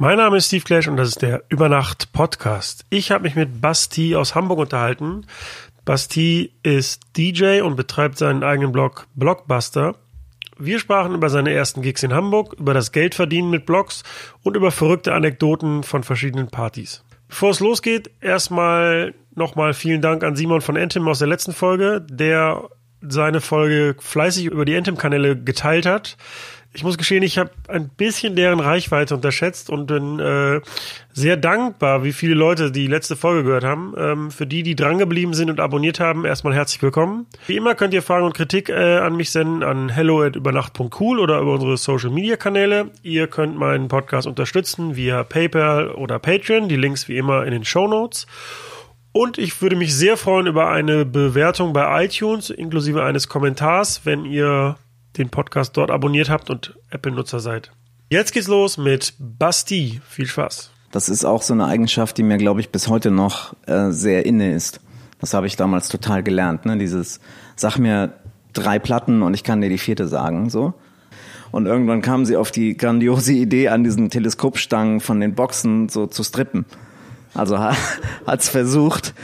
Mein Name ist Steve Clash und das ist der Übernacht Podcast. Ich habe mich mit Basti aus Hamburg unterhalten. Basti ist DJ und betreibt seinen eigenen Blog Blockbuster. Wir sprachen über seine ersten Gigs in Hamburg, über das Geldverdienen mit Blogs und über verrückte Anekdoten von verschiedenen Partys. Bevor es losgeht, erstmal nochmal vielen Dank an Simon von Entim aus der letzten Folge, der seine Folge fleißig über die Entim-Kanäle geteilt hat ich muss gestehen, ich habe ein bisschen deren Reichweite unterschätzt und bin äh, sehr dankbar, wie viele Leute die letzte Folge gehört haben. Ähm, für die, die drangeblieben sind und abonniert haben, erstmal herzlich willkommen. Wie immer könnt ihr Fragen und Kritik äh, an mich senden an hello@übernacht.cool oder über unsere Social Media Kanäle. Ihr könnt meinen Podcast unterstützen via PayPal oder Patreon. Die Links wie immer in den Show Notes. Und ich würde mich sehr freuen über eine Bewertung bei iTunes inklusive eines Kommentars, wenn ihr den Podcast dort abonniert habt und Apple-Nutzer seid. Jetzt geht's los mit Basti. Viel Spaß. Das ist auch so eine Eigenschaft, die mir, glaube ich, bis heute noch äh, sehr inne ist. Das habe ich damals total gelernt. Ne? Dieses, sag mir drei Platten und ich kann dir die vierte sagen. so. Und irgendwann kam sie auf die grandiose Idee, an diesen Teleskopstangen von den Boxen so zu strippen. Also hat's versucht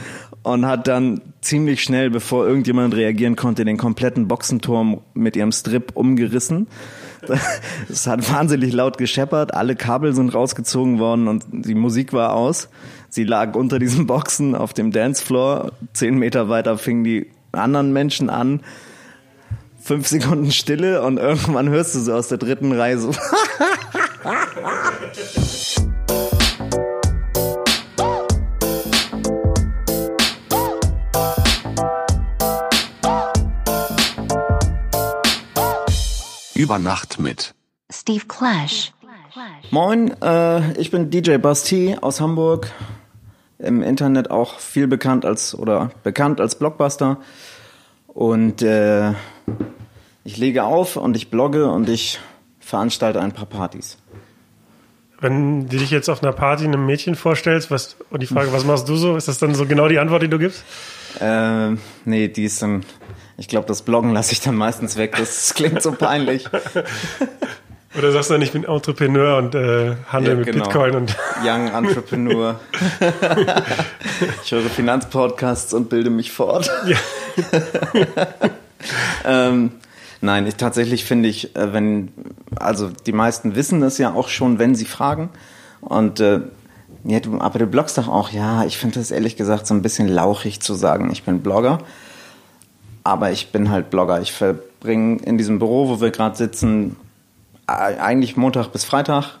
und hat dann ziemlich schnell, bevor irgendjemand reagieren konnte, den kompletten Boxenturm mit ihrem Strip umgerissen. Es hat wahnsinnig laut gescheppert, alle Kabel sind rausgezogen worden und die Musik war aus. Sie lag unter diesen Boxen auf dem Dancefloor. Zehn Meter weiter fingen die anderen Menschen an. Fünf Sekunden Stille und irgendwann hörst du so aus der dritten Reihe so. Über Nacht mit Steve Clash. Moin, äh, ich bin DJ Basti aus Hamburg. Im Internet auch viel bekannt als oder bekannt als Blockbuster. Und äh, ich lege auf und ich blogge und ich veranstalte ein paar Partys. Wenn du dich jetzt auf einer Party einem Mädchen vorstellst, was, und die Frage, was machst du so, ist das dann so genau die Antwort, die du gibst? Äh, nee, die ist dann ich glaube, das Bloggen lasse ich dann meistens weg. Das klingt so peinlich. Oder sagst du dann, ich bin Entrepreneur und äh, handle ja, mit genau. Bitcoin und. Young Entrepreneur. ich höre Finanzpodcasts und bilde mich fort. Ja. ähm, nein, ich, tatsächlich finde ich, äh, wenn, also die meisten wissen das ja auch schon, wenn sie fragen. Und äh, ja, du, aber du bloggst doch auch, ja, ich finde das ehrlich gesagt so ein bisschen lauchig zu sagen, ich bin Blogger. Aber ich bin halt Blogger. Ich verbringe in diesem Büro, wo wir gerade sitzen, eigentlich Montag bis Freitag,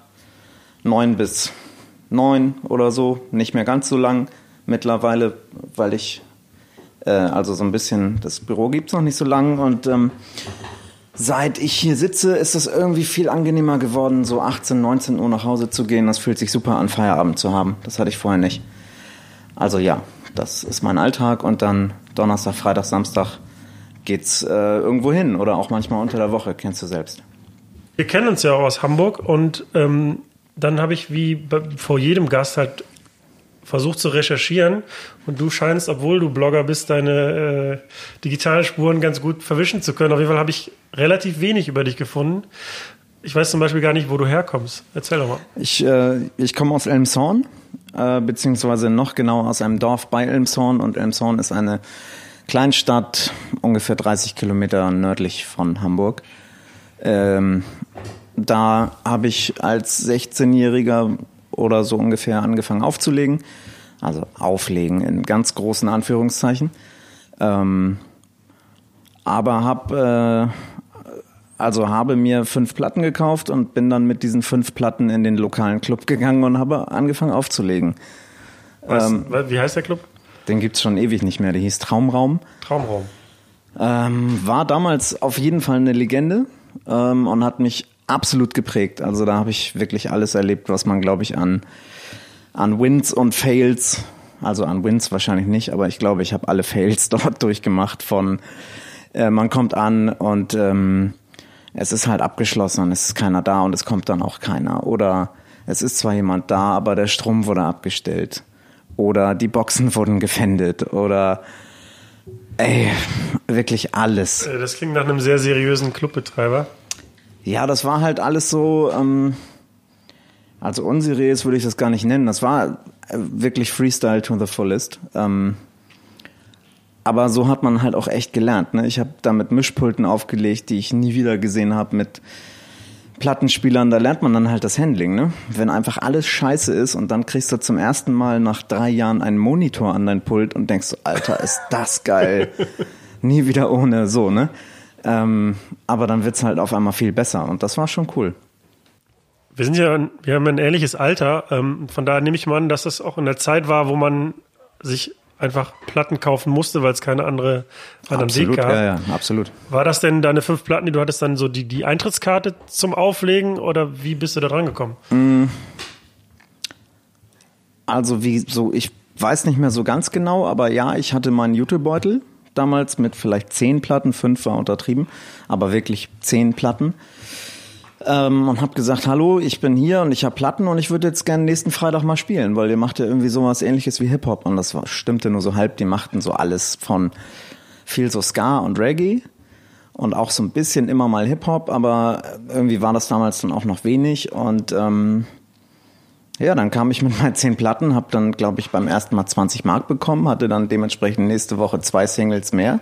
neun bis neun oder so, nicht mehr ganz so lang mittlerweile, weil ich äh, also so ein bisschen das Büro gibt's noch nicht so lang und ähm, seit ich hier sitze, ist es irgendwie viel angenehmer geworden, so 18, 19 Uhr nach Hause zu gehen. Das fühlt sich super an, Feierabend zu haben. Das hatte ich vorher nicht. Also ja, das ist mein Alltag und dann Donnerstag, Freitag, Samstag geht's äh, irgendwo hin oder auch manchmal unter der Woche, kennst du selbst. Wir kennen uns ja auch aus Hamburg und ähm, dann habe ich wie vor jedem Gast halt versucht zu recherchieren und du scheinst, obwohl du Blogger bist, deine äh, digitalen Spuren ganz gut verwischen zu können. Auf jeden Fall habe ich relativ wenig über dich gefunden. Ich weiß zum Beispiel gar nicht, wo du herkommst. Erzähl doch mal. Ich, äh, ich komme aus Elmshorn, äh, beziehungsweise noch genauer aus einem Dorf bei Elmshorn und Elmshorn ist eine Kleinstadt, ungefähr 30 Kilometer nördlich von Hamburg. Ähm, da habe ich als 16-Jähriger oder so ungefähr angefangen aufzulegen. Also auflegen in ganz großen Anführungszeichen. Ähm, aber habe äh, also habe mir fünf Platten gekauft und bin dann mit diesen fünf Platten in den lokalen Club gegangen und habe angefangen aufzulegen. Was, ähm, wie heißt der Club? Den gibt's schon ewig nicht mehr. Der hieß Traumraum. Traumraum. Ähm, war damals auf jeden Fall eine Legende ähm, und hat mich absolut geprägt. Also da habe ich wirklich alles erlebt, was man, glaube ich, an, an Wins und Fails, also an Wins wahrscheinlich nicht, aber ich glaube, ich habe alle Fails dort durchgemacht von äh, man kommt an und ähm, es ist halt abgeschlossen und es ist keiner da und es kommt dann auch keiner. Oder es ist zwar jemand da, aber der Strom wurde abgestellt oder die Boxen wurden gefändet oder ey, wirklich alles. Äh, das klingt nach einem sehr seriösen Clubbetreiber. Ja, das war halt alles so, ähm, Also unseriös würde ich das gar nicht nennen. Das war äh, wirklich Freestyle to the fullest. Ähm, aber so hat man halt auch echt gelernt. Ne? Ich habe da mit Mischpulten aufgelegt, die ich nie wieder gesehen habe, mit Plattenspielern, da lernt man dann halt das Handling, ne? Wenn einfach alles scheiße ist und dann kriegst du zum ersten Mal nach drei Jahren einen Monitor an dein Pult und denkst so, Alter, ist das geil. Nie wieder ohne, so, ne? Ähm, aber dann wird's halt auf einmal viel besser und das war schon cool. Wir sind ja, wir haben ein ähnliches Alter, ähm, von daher nehme ich mal an, dass das auch in der Zeit war, wo man sich einfach Platten kaufen musste, weil es keine andere anderen absolut, Weg gab. Ja, ja, absolut. War das denn deine fünf Platten, die du hattest, dann so die, die Eintrittskarte zum Auflegen oder wie bist du da dran gekommen? Mm. Also wie so, ich weiß nicht mehr so ganz genau, aber ja, ich hatte meinen YouTube-Beutel damals mit vielleicht zehn Platten, fünf war untertrieben, aber wirklich zehn Platten ähm, und habe gesagt, hallo, ich bin hier und ich habe Platten und ich würde jetzt gerne nächsten Freitag mal spielen, weil ihr macht ja irgendwie sowas ähnliches wie Hip-Hop. Und das war, stimmte nur so halb, die machten so alles von viel so Ska und Reggae und auch so ein bisschen immer mal Hip-Hop, aber irgendwie war das damals dann auch noch wenig. Und ähm, ja, dann kam ich mit meinen zehn Platten, habe dann, glaube ich, beim ersten Mal 20 Mark bekommen, hatte dann dementsprechend nächste Woche zwei Singles mehr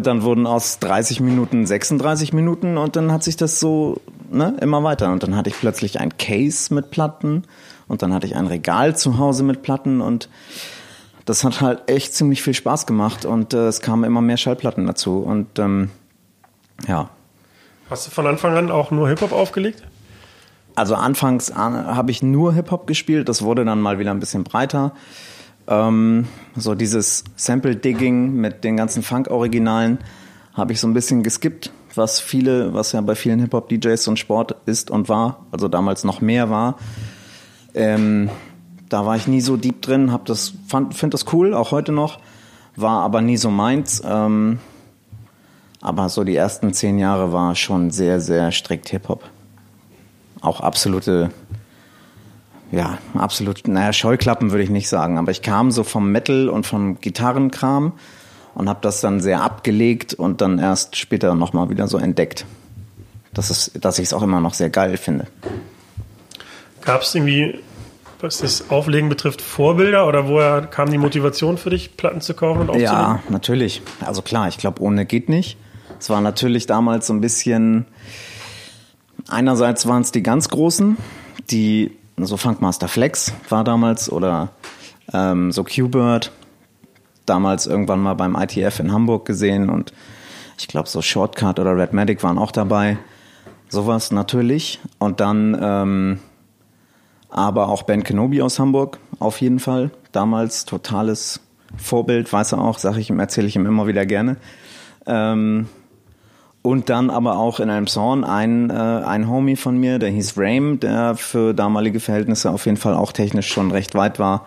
dann wurden aus 30 Minuten 36 Minuten und dann hat sich das so ne, immer weiter. Und dann hatte ich plötzlich ein Case mit Platten und dann hatte ich ein Regal zu Hause mit Platten und das hat halt echt ziemlich viel Spaß gemacht und äh, es kamen immer mehr Schallplatten dazu und ähm, ja. Hast du von Anfang an auch nur Hip-Hop aufgelegt? Also anfangs äh, habe ich nur Hip-Hop gespielt, das wurde dann mal wieder ein bisschen breiter. Ähm, so dieses Sample-Digging mit den ganzen Funk-Originalen habe ich so ein bisschen geskippt, was viele, was ja bei vielen Hip-Hop-DJs so ein Sport ist und war, also damals noch mehr war. Ähm, da war ich nie so deep drin, hab das, finde das cool, auch heute noch, war aber nie so meins. Ähm, aber so die ersten zehn Jahre war schon sehr, sehr strikt Hip-Hop. Auch absolute ja, absolut, naja, Scheuklappen würde ich nicht sagen, aber ich kam so vom Metal und vom Gitarrenkram und habe das dann sehr abgelegt und dann erst später nochmal wieder so entdeckt. Das ist, dass ich es auch immer noch sehr geil finde. Gab es irgendwie, was das Auflegen betrifft, Vorbilder oder woher kam die Motivation für dich, Platten zu kaufen und aufzulegen? Ja, natürlich. Also klar, ich glaube, ohne geht nicht. Es war natürlich damals so ein bisschen, einerseits waren es die ganz Großen, die so Funkmaster Flex war damals oder ähm, so Q-Bird, damals irgendwann mal beim ITF in Hamburg gesehen und ich glaube so Shortcut oder Red Medic waren auch dabei. Sowas natürlich. Und dann ähm, aber auch Ben Kenobi aus Hamburg, auf jeden Fall. Damals totales Vorbild, weiß er auch, sage ich ihm, erzähle ich ihm immer wieder gerne. Ähm, und dann aber auch in einem Song ein, äh, ein Homie von mir, der hieß Rame, der für damalige Verhältnisse auf jeden Fall auch technisch schon recht weit war.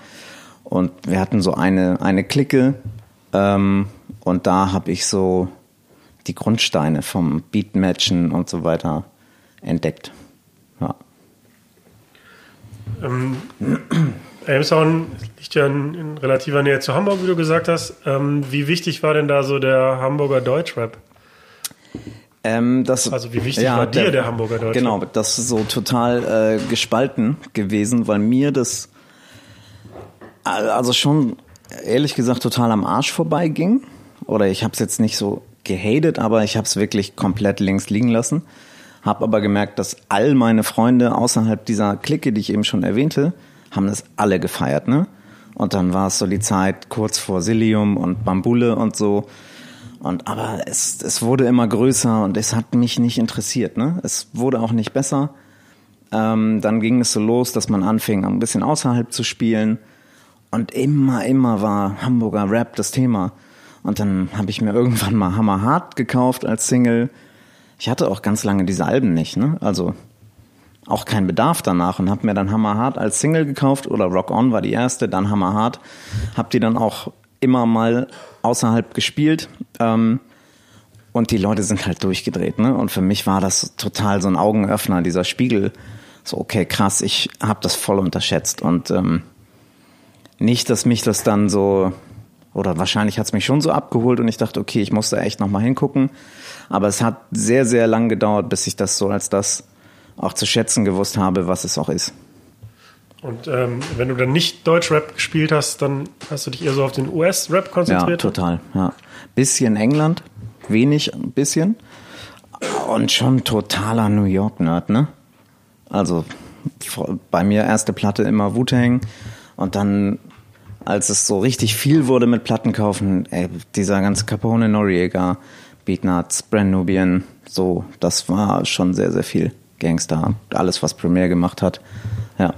Und wir hatten so eine, eine Clique. Ähm, und da habe ich so die Grundsteine vom Beatmatchen und so weiter entdeckt. Ja. Ähm, Elmshorn liegt ja in, in, relativer Nähe zu Hamburg, wie du gesagt hast. Ähm, wie wichtig war denn da so der Hamburger Deutschrap? Ähm, das, also wie wichtig ja, war dir der, der Hamburger Deutschland? Genau, das ist so total äh, gespalten gewesen, weil mir das also schon ehrlich gesagt total am Arsch vorbeiging. Oder ich habe es jetzt nicht so gehatet, aber ich habe es wirklich komplett links liegen lassen. Habe aber gemerkt, dass all meine Freunde außerhalb dieser Clique, die ich eben schon erwähnte, haben das alle gefeiert, ne? Und dann war es so die Zeit kurz vor Silium und Bambule und so. Und aber es, es wurde immer größer und es hat mich nicht interessiert. Ne? Es wurde auch nicht besser. Ähm, dann ging es so los, dass man anfing, ein bisschen außerhalb zu spielen. Und immer, immer war Hamburger Rap das Thema. Und dann habe ich mir irgendwann mal Hammer Hart gekauft als Single. Ich hatte auch ganz lange diese Alben nicht, ne? Also auch kein Bedarf danach und habe mir dann Hammer Hart als Single gekauft oder Rock On war die erste, dann Hammer Hart. Hab die dann auch immer mal außerhalb gespielt. Ähm, und die Leute sind halt durchgedreht. Ne? Und für mich war das total so ein Augenöffner, dieser Spiegel. So, okay, krass, ich habe das voll unterschätzt. Und ähm, nicht, dass mich das dann so, oder wahrscheinlich hat es mich schon so abgeholt und ich dachte, okay, ich muss da echt nochmal hingucken. Aber es hat sehr, sehr lang gedauert, bis ich das so als das auch zu schätzen gewusst habe, was es auch ist. Und ähm, wenn du dann nicht Deutsch-Rap gespielt hast, dann hast du dich eher so auf den US-Rap konzentriert? Ja, total. Ja. Bisschen England, wenig, ein bisschen. Und schon totaler New York-Nerd, ne? Also bei mir erste Platte immer Wu-Tang und dann, als es so richtig viel wurde mit Platten kaufen, ey, dieser ganze Capone Noriega, Beatnuts, Brand Nubian, so, das war schon sehr, sehr viel Gangster. Alles, was Premiere gemacht hat, ja.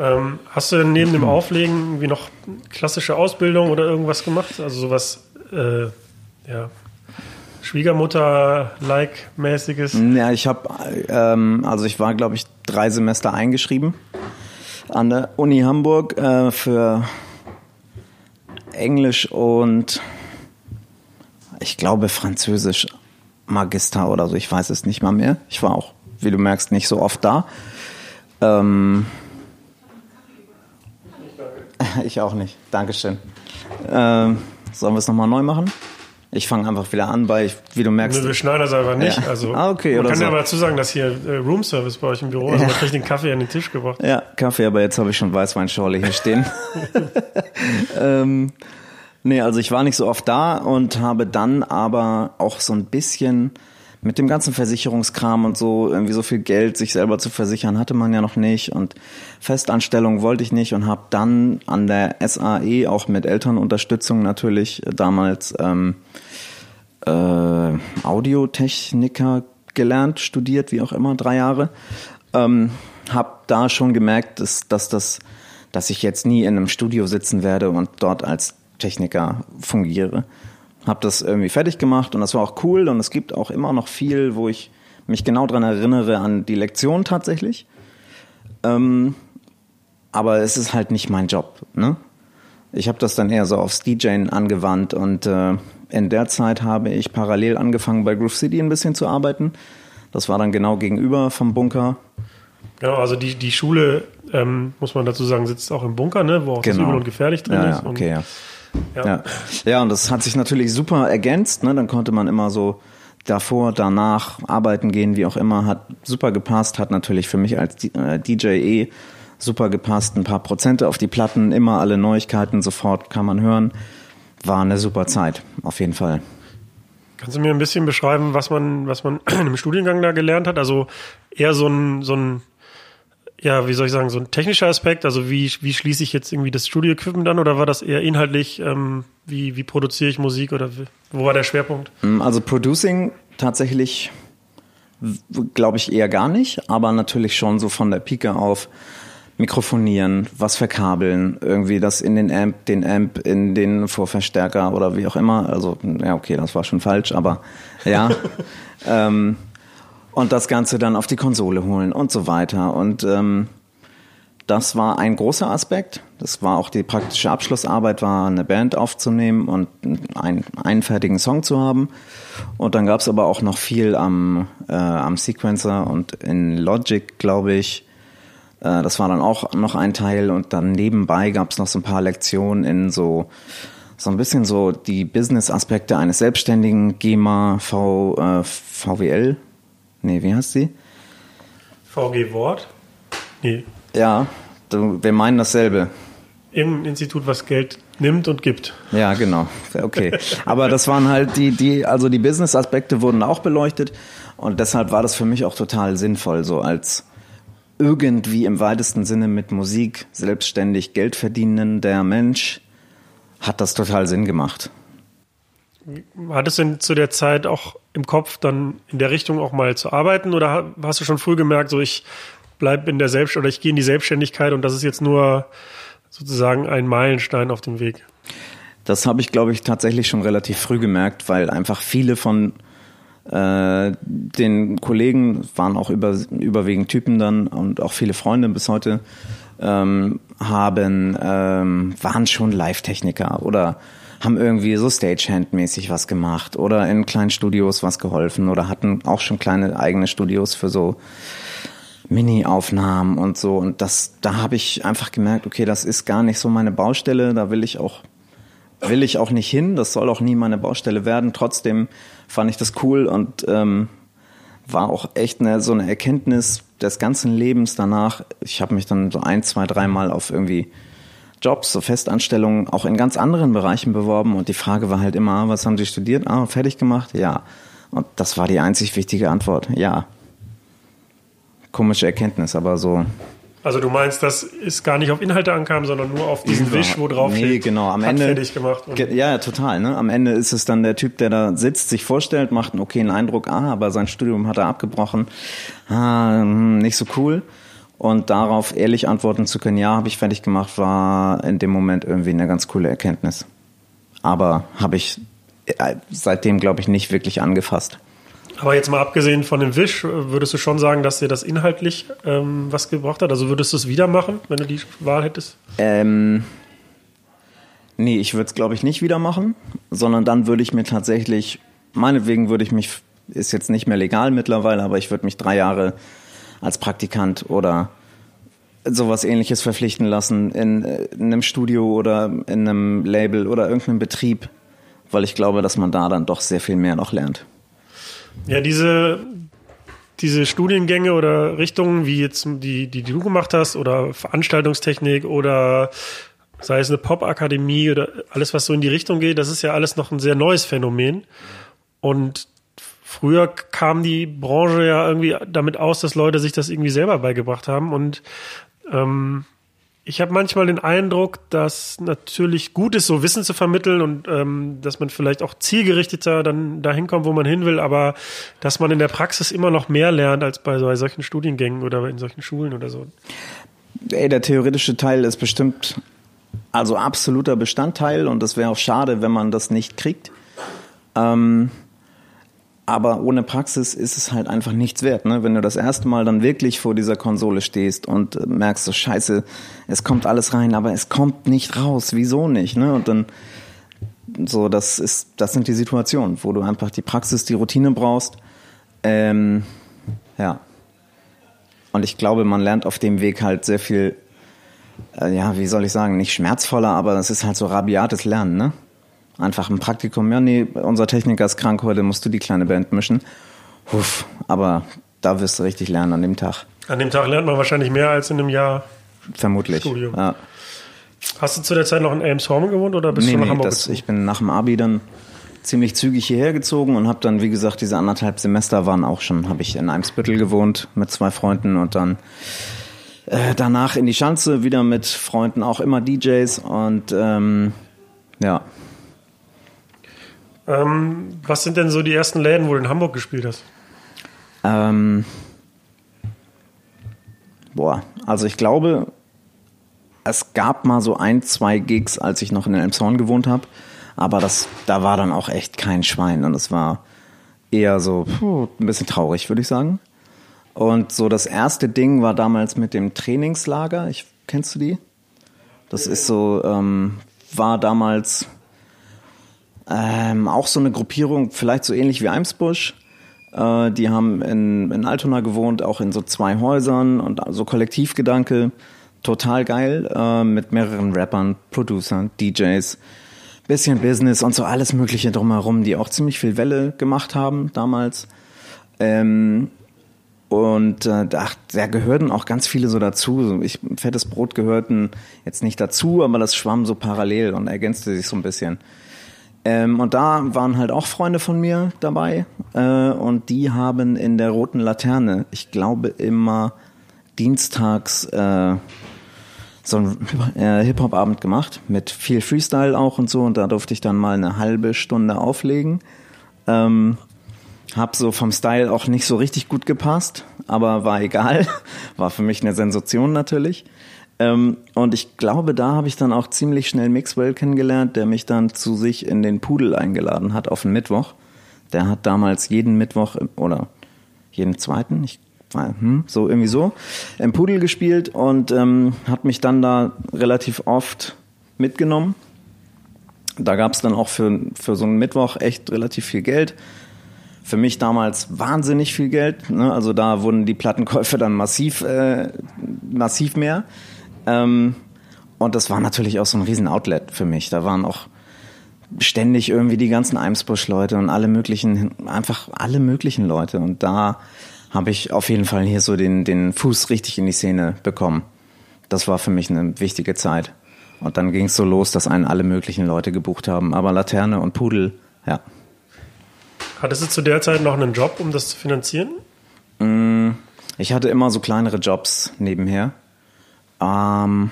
Ähm, hast du neben dem Auflegen irgendwie noch klassische Ausbildung oder irgendwas gemacht? Also sowas, äh, ja, Schwiegermutter-like mäßiges? Ja, ich habe, ähm, also ich war, glaube ich, drei Semester eingeschrieben an der Uni Hamburg äh, für Englisch und ich glaube Französisch Magister oder so. Ich weiß es nicht mal mehr. Ich war auch, wie du merkst, nicht so oft da. Ähm, ich auch nicht. Dankeschön. Ähm, sollen wir es nochmal neu machen? Ich fange einfach wieder an, weil, ich, wie du merkst. Wir schneiden das einfach nicht. Ja. Also, ah, okay, man kann so. ja aber dazu sagen, dass hier äh, Roomservice bei euch im Büro, also Ja. man kriegt den Kaffee an den Tisch gebracht. Ja, Kaffee, aber jetzt habe ich schon Weißweinschorle hier stehen. ähm, nee, also ich war nicht so oft da und habe dann aber auch so ein bisschen mit dem ganzen Versicherungskram und so, irgendwie so viel Geld sich selber zu versichern, hatte man ja noch nicht und Festanstellung wollte ich nicht und habe dann an der SAE auch mit Elternunterstützung natürlich damals ähm, äh, Audiotechniker gelernt, studiert, wie auch immer, drei Jahre. Ähm, hab da schon gemerkt, dass, dass das, dass ich jetzt nie in einem Studio sitzen werde und dort als Techniker fungiere. Hab das irgendwie fertig gemacht und das war auch cool und es gibt auch immer noch viel, wo ich mich genau dran erinnere an die Lektion tatsächlich. Ähm, aber es ist halt nicht mein Job. Ne? Ich habe das dann eher so aufs DJing angewandt und äh, in der Zeit habe ich parallel angefangen bei Groove City ein bisschen zu arbeiten. Das war dann genau gegenüber vom Bunker. Genau, also die, die Schule, ähm, muss man dazu sagen, sitzt auch im Bunker, ne, wo auch das Genau. Übel und Gefährlich drin Ja, ist. ja, okay, ja. Ja. Ja. ja, und das hat sich natürlich super ergänzt. Ne? Dann konnte man immer so davor, danach arbeiten gehen, wie auch immer. Hat super gepasst, hat natürlich für mich als D- äh, DJ eh super gepasst. Ein paar Prozente auf die Platten, immer alle Neuigkeiten sofort kann man hören. War eine super Zeit, auf jeden Fall. Kannst du mir ein bisschen beschreiben, was man, was man im Studiengang da gelernt hat? Also eher so ein, so ein, ja, wie soll ich sagen, so ein technischer Aspekt. Also wie, wie schließe ich jetzt irgendwie das Studio-Equipment an oder war das eher inhaltlich, ähm, wie, wie produziere ich Musik oder wo war der Schwerpunkt? Also Producing tatsächlich glaube ich eher gar nicht, aber natürlich schon so von der Pike auf mikrofonieren, was verkabeln, irgendwie das in den Amp, den Amp in den Vorverstärker oder wie auch immer. Also ja, okay, das war schon falsch, aber ja. ähm, und das Ganze dann auf die Konsole holen und so weiter. Und ähm, das war ein großer Aspekt. Das war auch die praktische Abschlussarbeit, war eine Band aufzunehmen und einen, einen fertigen Song zu haben. Und dann gab es aber auch noch viel am, äh, am Sequencer und in Logic, glaube ich. Äh, das war dann auch noch ein Teil. Und dann nebenbei gab es noch so ein paar Lektionen in so so ein bisschen so die Business-Aspekte eines Selbstständigen, GEMA, v, äh, VWL. Nee, wie heißt sie? VG Wort? Nee, Ja, wir meinen dasselbe. im Institut, was Geld nimmt und gibt. Ja, genau. Okay. Aber das waren halt die, die, also die Business-Aspekte wurden auch beleuchtet und deshalb war das für mich auch total sinnvoll, so als irgendwie im weitesten Sinne mit Musik selbstständig Geld verdienen der Mensch hat das total Sinn gemacht. Hattest du denn zu der Zeit auch im Kopf, dann in der Richtung auch mal zu arbeiten oder ha- hast du schon früh gemerkt, so ich bleib in der Selbst oder ich gehe in die Selbstständigkeit und das ist jetzt nur sozusagen ein Meilenstein auf dem Weg? Das habe ich, glaube ich, tatsächlich schon relativ früh gemerkt, weil einfach viele von äh, den Kollegen waren auch über, überwiegend Typen dann und auch viele Freunde bis heute ähm, haben ähm, waren schon Live-Techniker oder haben irgendwie so Stagehand-mäßig was gemacht oder in kleinen Studios was geholfen oder hatten auch schon kleine eigene Studios für so Mini-Aufnahmen und so. Und das, da habe ich einfach gemerkt, okay, das ist gar nicht so meine Baustelle, da will ich auch, will ich auch nicht hin, das soll auch nie meine Baustelle werden. Trotzdem fand ich das cool und ähm, war auch echt eine, so eine Erkenntnis des ganzen Lebens danach. Ich habe mich dann so ein, zwei, dreimal auf irgendwie Jobs, so Festanstellungen, auch in ganz anderen Bereichen beworben und die Frage war halt immer, was haben Sie studiert? Ah, fertig gemacht? Ja. Und das war die einzig wichtige Antwort. Ja. Komische Erkenntnis, aber so also du meinst, dass es gar nicht auf Inhalte ankam, sondern nur auf diesen Wisch, wo drauf nee, steht, genau. Am Ende, fertig gemacht. ja, total. Ne? Am Ende ist es dann der Typ, der da sitzt, sich vorstellt, macht einen okayen Eindruck, ah, aber sein Studium hat er abgebrochen, ah, hm, nicht so cool. Und darauf ehrlich antworten zu können, ja, habe ich fertig gemacht, war in dem Moment irgendwie eine ganz coole Erkenntnis. Aber habe ich äh, seitdem, glaube ich, nicht wirklich angefasst. Aber jetzt mal abgesehen von dem Wisch, würdest du schon sagen, dass dir das inhaltlich ähm, was gebracht hat? Also würdest du es wieder machen, wenn du die Wahl hättest? Ähm, nee, ich würde es, glaube ich, nicht wieder machen, sondern dann würde ich mir tatsächlich, meinetwegen würde ich mich, ist jetzt nicht mehr legal mittlerweile, aber ich würde mich drei Jahre als Praktikant oder sowas ähnliches verpflichten lassen in, in einem Studio oder in einem Label oder irgendeinem Betrieb, weil ich glaube, dass man da dann doch sehr viel mehr noch lernt. Ja, diese, diese Studiengänge oder Richtungen, wie jetzt die, die du gemacht hast, oder Veranstaltungstechnik oder sei es eine Pop-Akademie oder alles, was so in die Richtung geht, das ist ja alles noch ein sehr neues Phänomen. Und früher kam die Branche ja irgendwie damit aus, dass Leute sich das irgendwie selber beigebracht haben. Und ähm, ich habe manchmal den Eindruck, dass natürlich gut ist, so Wissen zu vermitteln und ähm, dass man vielleicht auch zielgerichteter dann dahin kommt, wo man hin will, aber dass man in der Praxis immer noch mehr lernt als bei, bei solchen Studiengängen oder in solchen Schulen oder so. Ey, der theoretische Teil ist bestimmt also absoluter Bestandteil und es wäre auch schade, wenn man das nicht kriegt. Ähm, aber ohne Praxis ist es halt einfach nichts wert. Ne? Wenn du das erste Mal dann wirklich vor dieser Konsole stehst und äh, merkst so, scheiße, es kommt alles rein, aber es kommt nicht raus. Wieso nicht? Ne? Und dann so, das ist, das sind die Situationen, wo du einfach die Praxis, die Routine brauchst. Ähm, ja. Und ich glaube, man lernt auf dem Weg halt sehr viel, äh, ja, wie soll ich sagen, nicht schmerzvoller, aber das ist halt so rabiates Lernen, ne? Einfach ein Praktikum. Ja, nee, unser Techniker ist krank, heute musst du die kleine Band mischen. Uff, aber da wirst du richtig lernen an dem Tag. An dem Tag lernt man wahrscheinlich mehr als in einem Jahr Vermutlich. Studium. Ja. Hast du zu der Zeit noch in Elmshorn gewohnt oder bist nee, du nach nee, Hamburg das, Ich bin nach dem Abi dann ziemlich zügig hierher gezogen und habe dann, wie gesagt, diese anderthalb Semester waren auch schon, habe ich in Eimsbüttel gewohnt mit zwei Freunden und dann äh, danach in die Schanze wieder mit Freunden, auch immer DJs und ähm, ja, ähm, was sind denn so die ersten Läden, wo du in Hamburg gespielt hast? Ähm, boah, also ich glaube, es gab mal so ein, zwei Gigs, als ich noch in Elmshorn gewohnt habe. Aber das, da war dann auch echt kein Schwein. Und es war eher so puh, ein bisschen traurig, würde ich sagen. Und so das erste Ding war damals mit dem Trainingslager. Ich, kennst du die? Das ist so, ähm, war damals ähm, auch so eine Gruppierung, vielleicht so ähnlich wie Eimsbusch. Äh, die haben in, in Altona gewohnt, auch in so zwei Häusern und so Kollektivgedanke. Total geil, äh, mit mehreren Rappern, Producern, DJs, bisschen Business und so alles Mögliche drumherum, die auch ziemlich viel Welle gemacht haben damals. Ähm, und äh, da, da gehörten auch ganz viele so dazu. Ich, fettes Brot gehörten jetzt nicht dazu, aber das schwamm so parallel und ergänzte sich so ein bisschen. Ähm, und da waren halt auch Freunde von mir dabei äh, und die haben in der Roten Laterne, ich glaube immer dienstags äh, so einen äh, Hip-Hop-Abend gemacht mit viel Freestyle auch und so und da durfte ich dann mal eine halbe Stunde auflegen. Ähm, hab so vom Style auch nicht so richtig gut gepasst, aber war egal. War für mich eine Sensation natürlich. Ähm, und ich glaube, da habe ich dann auch ziemlich schnell Mixwell kennengelernt, der mich dann zu sich in den Pudel eingeladen hat auf den Mittwoch. Der hat damals jeden Mittwoch oder jeden zweiten, ich hm, so irgendwie so, im Pudel gespielt und ähm, hat mich dann da relativ oft mitgenommen. Da gab es dann auch für, für so einen Mittwoch echt relativ viel Geld. Für mich damals wahnsinnig viel Geld. Ne? Also da wurden die Plattenkäufe dann massiv, äh, massiv mehr. Ähm, und das war natürlich auch so ein riesen Outlet für mich. Da waren auch ständig irgendwie die ganzen Eimsbusch-Leute und alle möglichen, einfach alle möglichen Leute. Und da habe ich auf jeden Fall hier so den, den Fuß richtig in die Szene bekommen. Das war für mich eine wichtige Zeit. Und dann ging es so los, dass einen alle möglichen Leute gebucht haben. Aber Laterne und Pudel, ja. Hattest du zu der Zeit noch einen Job, um das zu finanzieren? Mm, ich hatte immer so kleinere Jobs nebenher. Ähm,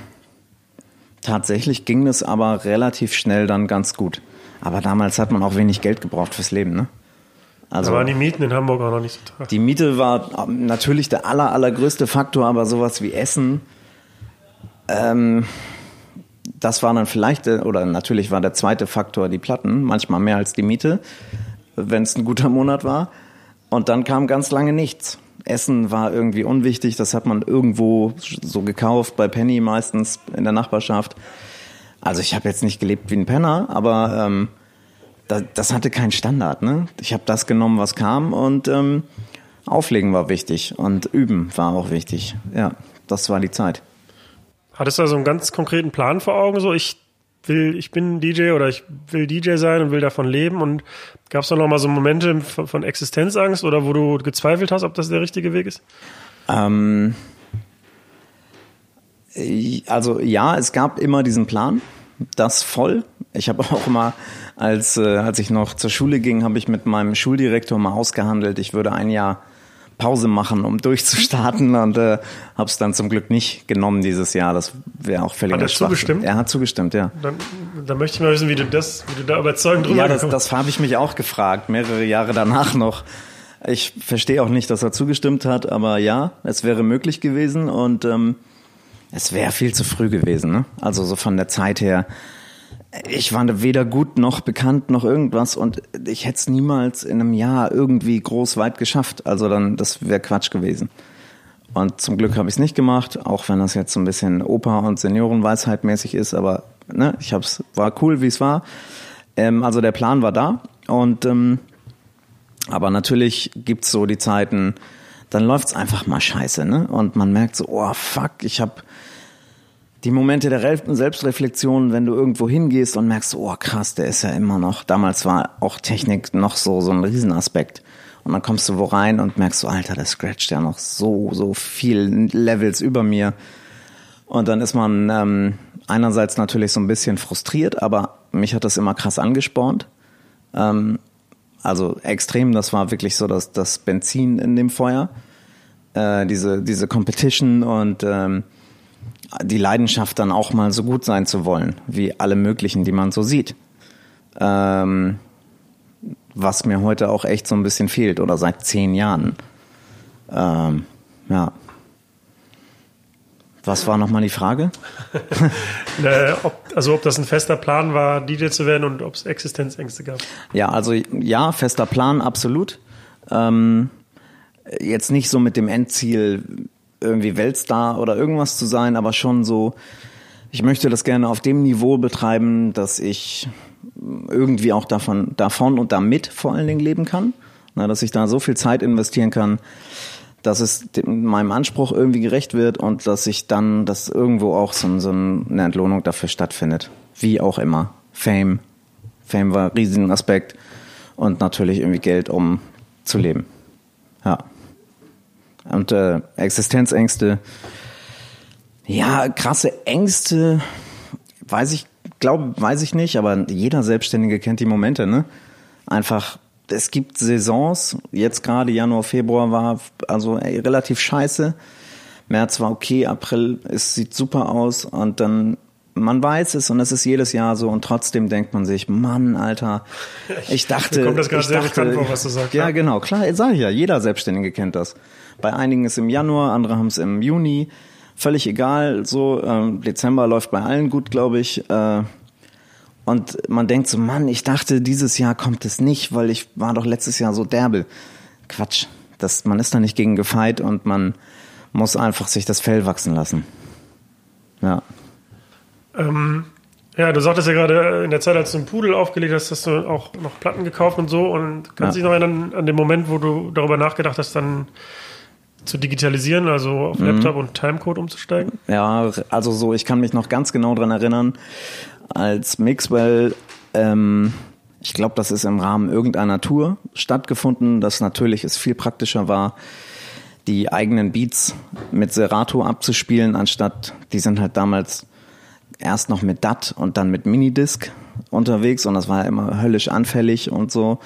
tatsächlich ging das aber relativ schnell dann ganz gut. Aber damals hat man auch wenig Geld gebraucht fürs Leben, ne? Also, da waren die Mieten in Hamburg auch noch nicht so teuer. Die Miete war natürlich der aller, allergrößte Faktor, aber sowas wie Essen, ähm, das war dann vielleicht, oder natürlich war der zweite Faktor die Platten, manchmal mehr als die Miete, wenn es ein guter Monat war. Und dann kam ganz lange nichts. Essen war irgendwie unwichtig, das hat man irgendwo so gekauft, bei Penny meistens in der Nachbarschaft. Also ich habe jetzt nicht gelebt wie ein Penner, aber ähm, das, das hatte keinen Standard. Ne? Ich habe das genommen, was kam und ähm, Auflegen war wichtig und Üben war auch wichtig. Ja, das war die Zeit. Hattest du also einen ganz konkreten Plan vor Augen? So, ich will, ich bin DJ oder ich will DJ sein und will davon leben. Und gab es da noch mal so Momente von, von, Existenzangst oder wo du gezweifelt hast, ob das der richtige Weg ist? Ähm, also ja, es gab immer diesen Plan, das voll. Ich habe auch immer, als, äh, als ich noch zur Schule ging, habe ich mit meinem Schuldirektor mal ausgehandelt, ich würde ein Jahr Pause machen, um durchzustarten und äh, habe es dann zum Glück nicht genommen dieses Jahr. Das wäre auch völlig Hat er zugestimmt? Er hat zugestimmt, ja. Dann, dann möchte ich mal wissen, wie du das, wie du da überzeugend drüber Ja, das, das habe ich mich auch gefragt, mehrere Jahre danach noch. Ich verstehe auch nicht, dass er zugestimmt hat, aber ja, es wäre möglich gewesen und ähm, es wäre viel zu früh gewesen. Ne? Also so von der Zeit her ich war weder gut noch bekannt noch irgendwas und ich hätte es niemals in einem Jahr irgendwie groß weit geschafft. Also dann, das wäre Quatsch gewesen. Und zum Glück habe ich es nicht gemacht, auch wenn das jetzt so ein bisschen Opa- und Seniorenweisheit mäßig ist, aber ne, ich hab's, war cool, wie es war. Ähm, also der Plan war da und ähm, aber natürlich gibt's so die Zeiten, dann läuft's einfach mal scheiße, ne? Und man merkt so, oh fuck, ich habe die Momente der Selbstreflexion, wenn du irgendwo hingehst und merkst, oh krass, der ist ja immer noch, damals war auch Technik noch so, so ein Riesenaspekt. Und dann kommst du wo rein und merkst Alter, der scratcht ja noch so, so viel Levels über mir. Und dann ist man ähm, einerseits natürlich so ein bisschen frustriert, aber mich hat das immer krass angespornt. Ähm, also extrem, das war wirklich so das, das Benzin in dem Feuer. Äh, diese, diese Competition und ähm, die Leidenschaft dann auch mal so gut sein zu wollen, wie alle möglichen, die man so sieht. Ähm, was mir heute auch echt so ein bisschen fehlt oder seit zehn Jahren. Ähm, ja. Was war nochmal die Frage? äh, ob, also ob das ein fester Plan war, DJ zu werden und ob es Existenzängste gab. Ja, also ja, fester Plan, absolut. Ähm, jetzt nicht so mit dem Endziel, irgendwie Weltstar oder irgendwas zu sein, aber schon so, ich möchte das gerne auf dem Niveau betreiben, dass ich irgendwie auch davon, davon und damit vor allen Dingen leben kann. Na, dass ich da so viel Zeit investieren kann, dass es meinem Anspruch irgendwie gerecht wird und dass ich dann, dass irgendwo auch so, so eine Entlohnung dafür stattfindet. Wie auch immer. Fame. Fame war ein riesigen Aspekt. Und natürlich irgendwie Geld, um zu leben. Ja und äh, Existenzängste. Ja, krasse Ängste, weiß ich, glaube, weiß ich nicht, aber jeder Selbstständige kennt die Momente, ne? Einfach, es gibt Saisons, jetzt gerade Januar, Februar war also ey, relativ scheiße. März war okay, April, es sieht super aus und dann man weiß es und es ist jedes Jahr so und trotzdem denkt man sich, Mann, Alter, ich dachte, kommt das gerade sehr dachte, bekannt vor, was du sagst. Ja, ja, genau, klar, sag ich ja, jeder Selbstständige kennt das. Bei einigen ist im Januar, andere haben es im Juni. Völlig egal. So ähm, Dezember läuft bei allen gut, glaube ich. Äh, und man denkt so, Mann, ich dachte, dieses Jahr kommt es nicht, weil ich war doch letztes Jahr so derbe. Quatsch. Das, man ist da nicht gegen gefeit und man muss einfach sich das Fell wachsen lassen. Ja. Ähm, ja, du sagtest ja gerade in der Zeit, als du einen Pudel aufgelegt hast, hast du auch noch Platten gekauft und so. Und kannst du ja. dich noch erinnern an den Moment, wo du darüber nachgedacht hast, dann zu digitalisieren, also auf mhm. Laptop und Timecode umzusteigen? Ja, also so, ich kann mich noch ganz genau dran erinnern, als Mixwell Ähm, ich glaube, das ist im Rahmen irgendeiner Tour stattgefunden, das natürlich es viel praktischer war, die eigenen Beats mit Serato abzuspielen, anstatt die sind halt damals erst noch mit DAT und dann mit Minidisc unterwegs und das war immer höllisch anfällig und so.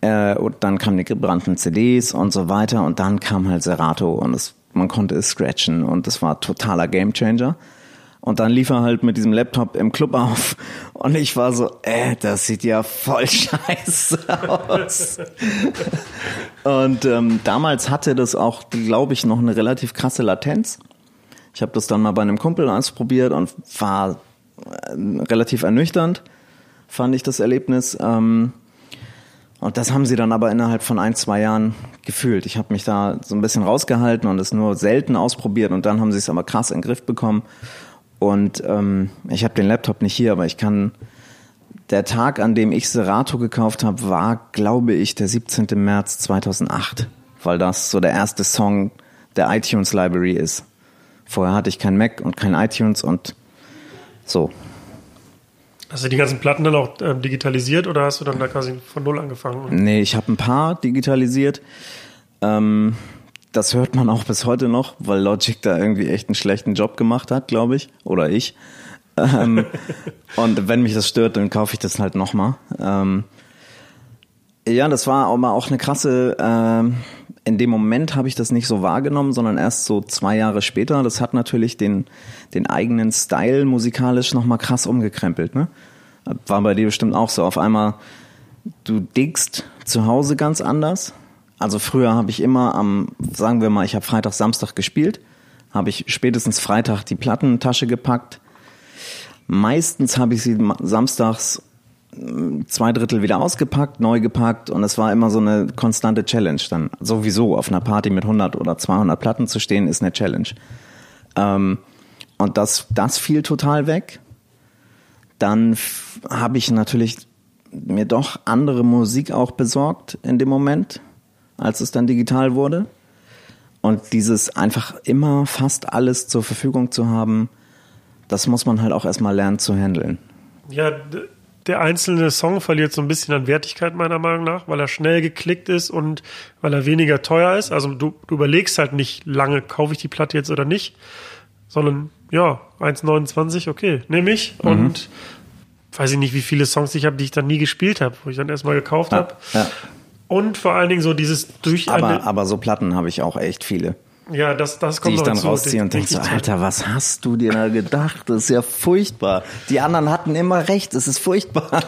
Äh, und dann kamen die gebrannten CDs und so weiter und dann kam halt Serato und es, man konnte es scratchen und es war totaler Gamechanger. Und dann lief er halt mit diesem Laptop im Club auf und ich war so, äh, das sieht ja voll scheiße aus. und ähm, damals hatte das auch, glaube ich, noch eine relativ krasse Latenz. Ich habe das dann mal bei einem Kumpel ausprobiert und war äh, relativ ernüchternd, fand ich das Erlebnis. Ähm, und das haben sie dann aber innerhalb von ein, zwei Jahren gefühlt. Ich habe mich da so ein bisschen rausgehalten und es nur selten ausprobiert und dann haben sie es aber krass in den Griff bekommen. Und ähm, ich habe den Laptop nicht hier, aber ich kann. Der Tag, an dem ich Serato gekauft habe, war, glaube ich, der 17. März 2008, weil das so der erste Song der iTunes Library ist. Vorher hatte ich kein Mac und kein iTunes und so. Hast du die ganzen Platten dann auch ähm, digitalisiert oder hast du dann da quasi von Null angefangen? Nee, ich habe ein paar digitalisiert. Ähm, das hört man auch bis heute noch, weil Logic da irgendwie echt einen schlechten Job gemacht hat, glaube ich. Oder ich. Ähm, und wenn mich das stört, dann kaufe ich das halt nochmal. Ähm, ja, das war aber auch eine krasse, äh, in dem Moment habe ich das nicht so wahrgenommen, sondern erst so zwei Jahre später. Das hat natürlich den, den eigenen Style musikalisch nochmal krass umgekrempelt. Ne? War bei dir bestimmt auch so. Auf einmal, du diggst zu Hause ganz anders also früher habe ich immer am, sagen wir mal, ich habe Freitag, Samstag gespielt, habe ich spätestens Freitag die Plattentasche gepackt. Meistens habe ich sie samstags zwei Drittel wieder ausgepackt, neu gepackt und es war immer so eine konstante Challenge dann. Sowieso auf einer Party mit 100 oder 200 Platten zu stehen ist eine Challenge. Ähm, und das, das fiel total weg. Dann habe ich natürlich mir doch andere Musik auch besorgt in dem Moment als es dann digital wurde. Und dieses einfach immer fast alles zur Verfügung zu haben, das muss man halt auch erstmal lernen zu handeln. Ja, der einzelne Song verliert so ein bisschen an Wertigkeit meiner Meinung nach, weil er schnell geklickt ist und weil er weniger teuer ist. Also du, du überlegst halt nicht lange, kaufe ich die Platte jetzt oder nicht, sondern ja, 1,29, okay, nehme ich. Mhm. Und weiß ich nicht, wie viele Songs ich habe, die ich dann nie gespielt habe, wo ich dann erstmal gekauft ja, habe. Ja. Und vor allen Dingen so dieses durch aber, aber so Platten habe ich auch echt viele. Ja, das, das kommt Die ich dann rausziehe und denke so, Alter, was hast du dir da gedacht? Das ist ja furchtbar. Die anderen hatten immer recht, es ist furchtbar.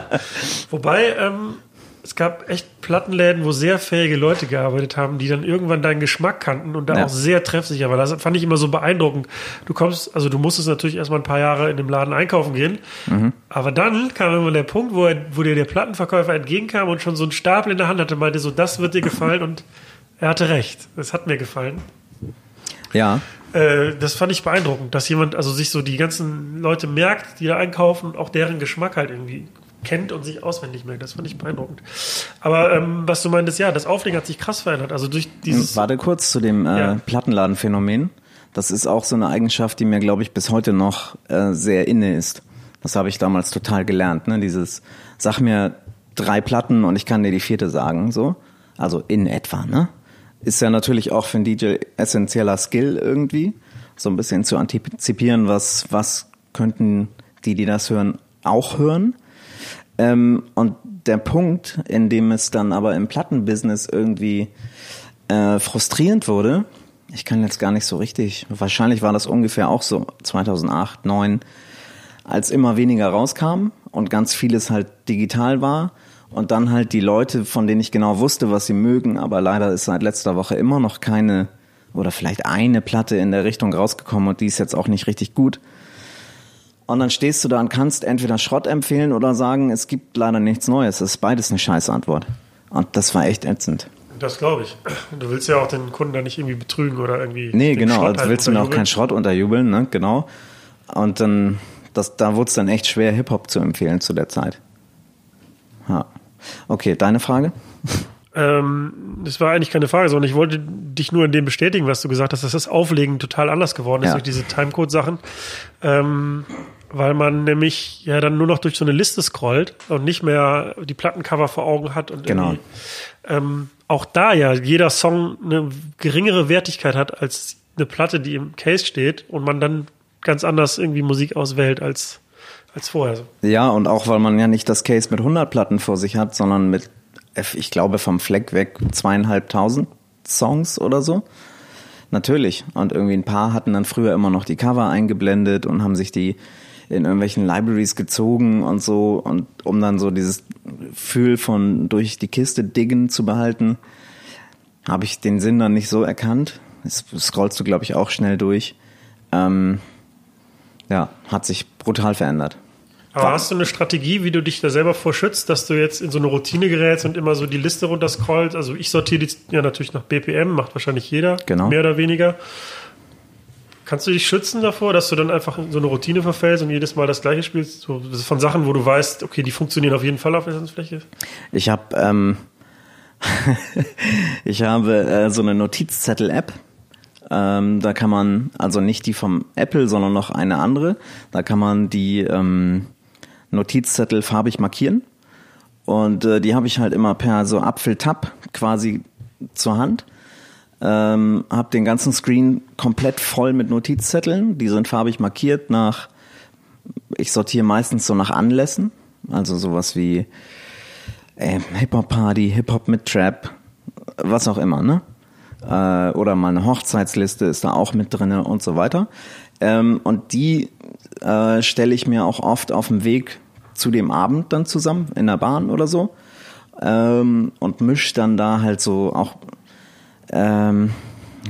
Wobei, ähm, es gab echt Plattenläden, wo sehr fähige Leute gearbeitet haben, die dann irgendwann deinen Geschmack kannten und da ja. auch sehr treffsicher war. Das fand ich immer so beeindruckend. Du kommst, also du musstest natürlich erstmal ein paar Jahre in dem Laden einkaufen gehen, mhm. aber dann kam immer der Punkt, wo, er, wo dir der Plattenverkäufer entgegenkam und schon so einen Stapel in der Hand hatte, meinte so, das wird dir gefallen und er hatte recht. Es hat mir gefallen. Ja. Äh, das fand ich beeindruckend, dass jemand also sich so die ganzen Leute merkt, die da einkaufen, auch deren Geschmack halt irgendwie kennt und sich auswendig merkt. Das fand ich beeindruckend. Aber ähm, was du meintest, ja, das Auflegen hat sich krass verändert. Also durch dieses. Warte kurz zu dem äh, ja. Plattenladenphänomen. Das ist auch so eine Eigenschaft, die mir, glaube ich, bis heute noch äh, sehr inne ist. Das habe ich damals total gelernt. Ne? Dieses, sag mir drei Platten und ich kann dir die vierte sagen, so. Also in etwa, ne? Ist ja natürlich auch für einen DJ essentieller Skill irgendwie, so ein bisschen zu antizipieren, was, was könnten die, die das hören, auch hören. Ähm, und der Punkt, in dem es dann aber im Plattenbusiness irgendwie äh, frustrierend wurde, ich kann jetzt gar nicht so richtig, wahrscheinlich war das ungefähr auch so 2008, 2009, als immer weniger rauskam und ganz vieles halt digital war und dann halt die Leute, von denen ich genau wusste, was sie mögen, aber leider ist seit letzter Woche immer noch keine oder vielleicht eine Platte in der Richtung rausgekommen und die ist jetzt auch nicht richtig gut. Und dann stehst du da und kannst entweder Schrott empfehlen oder sagen, es gibt leider nichts Neues. Das ist beides eine scheiß Antwort. Und das war echt ätzend. Das glaube ich. Du willst ja auch den Kunden da nicht irgendwie betrügen oder irgendwie. Nee, genau. Schrott halt willst du mir auch keinen Schrott unterjubeln, ne? Genau. Und dann, das, da wurde es dann echt schwer, Hip-Hop zu empfehlen zu der Zeit. Ja. Okay, deine Frage? Ähm, das war eigentlich keine Frage, sondern ich wollte dich nur in dem bestätigen, was du gesagt hast, dass das Auflegen total anders geworden ist ja. durch diese Timecode-Sachen. Ähm, weil man nämlich ja dann nur noch durch so eine Liste scrollt und nicht mehr die Plattencover vor Augen hat und Genau. ähm, auch da ja jeder Song eine geringere Wertigkeit hat als eine Platte, die im Case steht und man dann ganz anders irgendwie Musik auswählt als, als vorher. Ja, und auch weil man ja nicht das Case mit 100 Platten vor sich hat, sondern mit, ich glaube, vom Fleck weg zweieinhalbtausend Songs oder so. Natürlich. Und irgendwie ein paar hatten dann früher immer noch die Cover eingeblendet und haben sich die in irgendwelchen Libraries gezogen und so und um dann so dieses Gefühl von durch die Kiste diggen zu behalten, habe ich den Sinn dann nicht so erkannt. Das scrollst du, glaube ich, auch schnell durch. Ähm, ja, hat sich brutal verändert. Aber hast du eine Strategie, wie du dich da selber vorschützt, dass du jetzt in so eine Routine gerätst und immer so die Liste runterscrollst? Also ich sortiere die ja natürlich nach BPM, macht wahrscheinlich jeder, Genau. mehr oder weniger. Kannst du dich schützen davor, dass du dann einfach in so eine Routine verfällst und jedes Mal das gleiche spielst? So, das ist von Sachen, wo du weißt, okay, die funktionieren auf jeden Fall auf der Tanzfläche. Ich habe ähm, ich habe äh, so eine Notizzettel-App. Ähm, da kann man, also nicht die vom Apple, sondern noch eine andere. Da kann man die ähm, Notizzettel farbig markieren. Und äh, die habe ich halt immer per so Apfeltab quasi zur Hand. Ähm, hab den ganzen Screen komplett voll mit Notizzetteln. Die sind farbig markiert nach, ich sortiere meistens so nach Anlässen. Also sowas wie äh, Hip-Hop-Party, Hip-Hop mit Trap, was auch immer, ne? Äh, oder mal eine Hochzeitsliste ist da auch mit drinne und so weiter. Ähm, und die äh, stelle ich mir auch oft auf dem Weg zu dem Abend dann zusammen in der Bahn oder so ähm, und misch dann da halt so auch, ähm,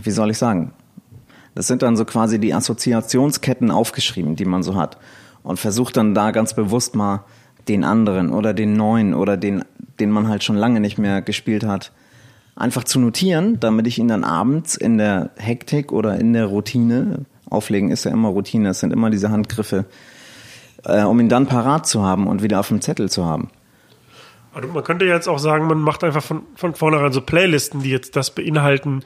wie soll ich sagen, das sind dann so quasi die Assoziationsketten aufgeschrieben, die man so hat. Und versucht dann da ganz bewusst mal den anderen oder den neuen oder den, den man halt schon lange nicht mehr gespielt hat, einfach zu notieren, damit ich ihn dann abends in der Hektik oder in der Routine, auflegen ist ja immer Routine, es sind immer diese Handgriffe, äh, um ihn dann parat zu haben und wieder auf dem Zettel zu haben. Also man könnte jetzt auch sagen, man macht einfach von, von vornherein so Playlisten, die jetzt das beinhalten,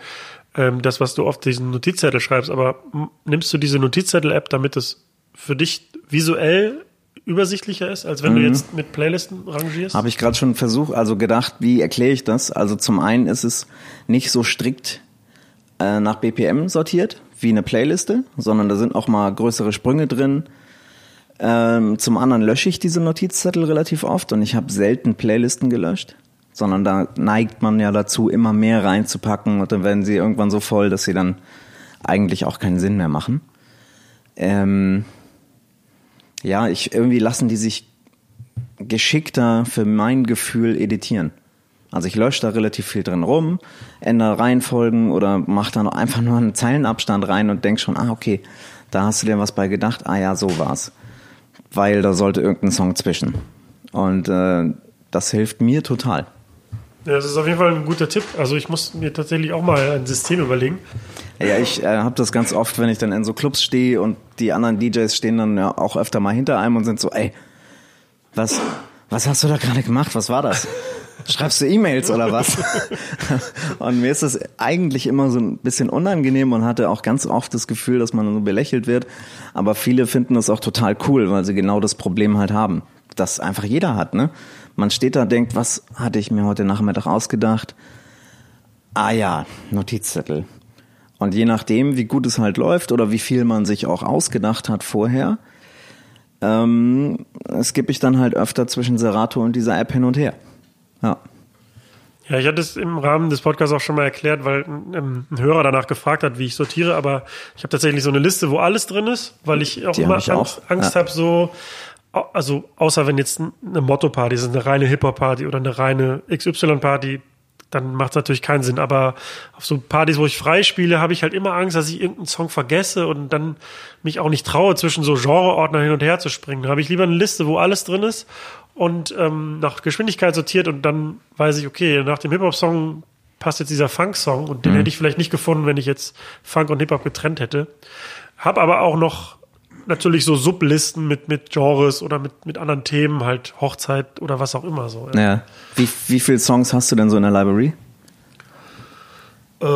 ähm, das, was du auf diesen Notizzettel schreibst. Aber nimmst du diese Notizzettel-App, damit es für dich visuell übersichtlicher ist, als wenn du jetzt mit Playlisten rangierst? Habe ich gerade schon versucht, also gedacht, wie erkläre ich das? Also zum einen ist es nicht so strikt äh, nach BPM sortiert wie eine Playliste, sondern da sind auch mal größere Sprünge drin. Ähm, zum anderen lösche ich diese Notizzettel relativ oft und ich habe selten Playlisten gelöscht, sondern da neigt man ja dazu, immer mehr reinzupacken und dann werden sie irgendwann so voll, dass sie dann eigentlich auch keinen Sinn mehr machen. Ähm, ja, ich irgendwie lassen die sich geschickter für mein Gefühl editieren. Also ich lösche da relativ viel drin rum, ändere Reihenfolgen oder mache dann einfach nur einen Zeilenabstand rein und denk schon, ah okay, da hast du dir was bei gedacht, ah ja, so war's. Weil da sollte irgendein Song zwischen. Und äh, das hilft mir total. Ja, das ist auf jeden Fall ein guter Tipp. Also ich muss mir tatsächlich auch mal ein System überlegen. Ja, ich äh, habe das ganz oft, wenn ich dann in so Clubs stehe und die anderen DJs stehen dann ja auch öfter mal hinter einem und sind so, ey, was, was hast du da gerade gemacht? Was war das? Schreibst du E-Mails oder was? und mir ist das eigentlich immer so ein bisschen unangenehm und hatte auch ganz oft das Gefühl, dass man so belächelt wird. Aber viele finden das auch total cool, weil sie genau das Problem halt haben. Das einfach jeder hat, ne? Man steht da, denkt, was hatte ich mir heute Nachmittag ausgedacht? Ah ja, Notizzettel. Und je nachdem, wie gut es halt läuft oder wie viel man sich auch ausgedacht hat vorher, ähm, skippe ich dann halt öfter zwischen Serato und dieser App hin und her. Ja. Ja, ich hatte es im Rahmen des Podcasts auch schon mal erklärt, weil ähm, ein Hörer danach gefragt hat, wie ich sortiere, aber ich habe tatsächlich so eine Liste, wo alles drin ist, weil ich auch Die immer ich Angst, auch, Angst ja. habe, so, also außer wenn jetzt eine Motto-Party ist, eine reine Hip-Hop-Party oder eine reine XY-Party, dann macht es natürlich keinen Sinn. Aber auf so Partys, wo ich frei spiele, habe ich halt immer Angst, dass ich irgendeinen Song vergesse und dann mich auch nicht traue, zwischen so Genreordnern hin und her zu springen. Da habe ich lieber eine Liste, wo alles drin ist und ähm, nach Geschwindigkeit sortiert und dann weiß ich, okay, nach dem Hip-Hop-Song passt jetzt dieser Funk-Song und den hätte ich vielleicht nicht gefunden, wenn ich jetzt Funk und Hip-Hop getrennt hätte. Hab aber auch noch natürlich so Sublisten mit, mit Genres oder mit, mit anderen Themen, halt Hochzeit oder was auch immer so. ja. Wie, wie viele Songs hast du denn so in der Library? Äh,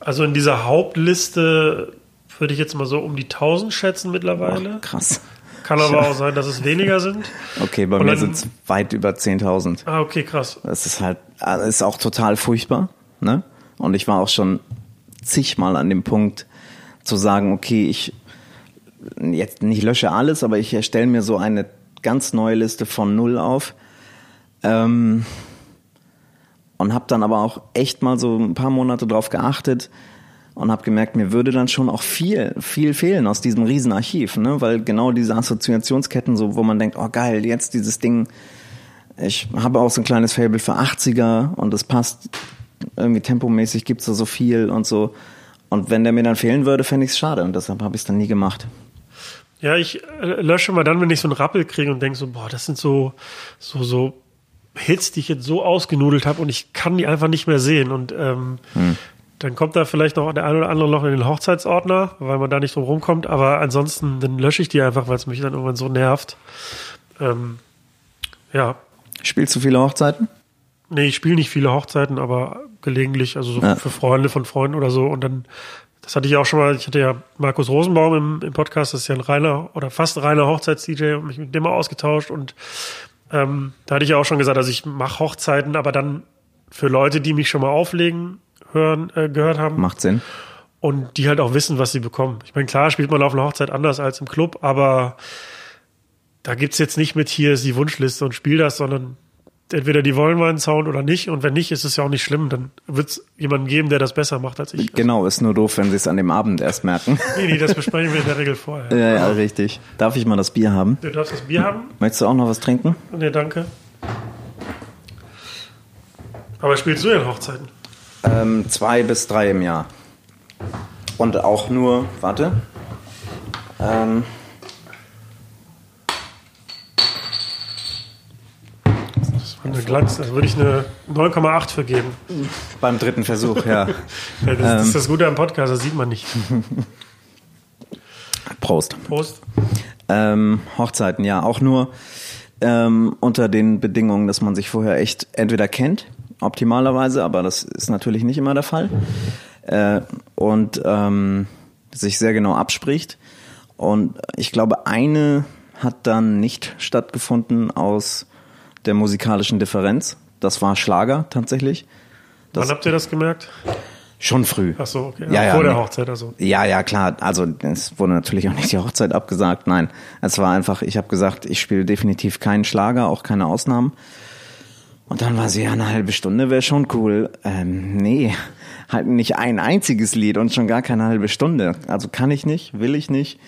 also in dieser Hauptliste würde ich jetzt mal so um die 1000 schätzen mittlerweile. Krass. Kann aber auch sein, dass es weniger sind. Okay, bei Und mir sind es weit über 10.000. Ah, okay, krass. Das ist halt, das ist auch total furchtbar. Ne? Und ich war auch schon zigmal an dem Punkt zu sagen, okay, ich jetzt nicht lösche alles, aber ich erstelle mir so eine ganz neue Liste von null auf. Ähm, und habe dann aber auch echt mal so ein paar Monate drauf geachtet und habe gemerkt, mir würde dann schon auch viel, viel fehlen aus diesem Riesenarchiv, ne? weil genau diese Assoziationsketten, so wo man denkt, oh geil, jetzt dieses Ding, ich habe auch so ein kleines Fable für 80er und es passt irgendwie tempomäßig gibt's da so viel und so. Und wenn der mir dann fehlen würde, fände ich es schade und deshalb habe ich es dann nie gemacht. Ja, ich äh, lösche mal dann, wenn ich so einen Rappel kriege und denke so, boah, das sind so, so, so Hits, die ich jetzt so ausgenudelt habe und ich kann die einfach nicht mehr sehen. Und ähm, dann kommt da vielleicht noch der eine oder andere noch in den Hochzeitsordner, weil man da nicht drum rumkommt. Aber ansonsten, dann lösche ich die einfach, weil es mich dann irgendwann so nervt. Ähm, ja, Spielst du viele Hochzeiten? Nee, ich spiele nicht viele Hochzeiten, aber gelegentlich, also so Ja. für Freunde von Freunden oder so. Und dann, das hatte ich auch schon mal, ich hatte ja Markus Rosenbaum im, im Podcast, das ist ja ein reiner oder fast reiner Hochzeits-DJ und mich mit dem mal ausgetauscht. Und ähm, da hatte ich ja auch schon gesagt, also ich mache Hochzeiten, aber dann für Leute, die mich schon mal auflegen, hören, äh, gehört haben Macht Sinn. und die halt auch wissen, was sie bekommen. Ich meine, klar spielt man auf einer Hochzeit anders als im Club, aber da gibt's jetzt nicht mit hier ist die Wunschliste und spiel das, sondern entweder die wollen meinen Sound oder nicht. Und wenn nicht, ist es ja auch nicht schlimm. Dann wird's jemanden geben, der das besser macht als ich. Genau, ist nur doof, wenn sie es an dem Abend erst merken. Nee, nee, das besprechen wir in der Regel vorher. ja, ja, richtig. Darf ich mal das Bier haben? Du darfst das Bier haben? Möchtest du auch noch was trinken? Nee, danke. Aber spielst du ja in Hochzeiten? Ähm, zwei bis drei im Jahr. Und auch nur, warte. Ähm, eine Glanz, da würde ich eine 9,8 für geben. beim dritten Versuch, ja. Ja, das, das ist das Gute am Podcast, das sieht man nicht. Prost. Prost. Ähm, Hochzeiten, ja, auch nur ähm, unter den Bedingungen, dass man sich vorher echt entweder kennt, optimalerweise, aber das ist natürlich nicht immer der Fall, äh, und ähm, sich sehr genau abspricht. Und ich glaube, eine hat dann nicht stattgefunden aus der musikalischen Differenz. Das war Schlager tatsächlich. Das Wann habt ihr das gemerkt? schon früh. Ach so, okay. Ja, ja, Vor der nee. Hochzeit also. Ja, ja, klar. Also es wurde natürlich auch nicht die Hochzeit abgesagt. Nein, es war einfach, ich habe gesagt, ich spiele definitiv keinen Schlager, auch keine Ausnahmen. Und dann war sie ja eine halbe Stunde, wäre schon cool. Ähm, nee, halt nicht ein einziges Lied und schon gar keine halbe Stunde. Also kann ich nicht, will ich nicht.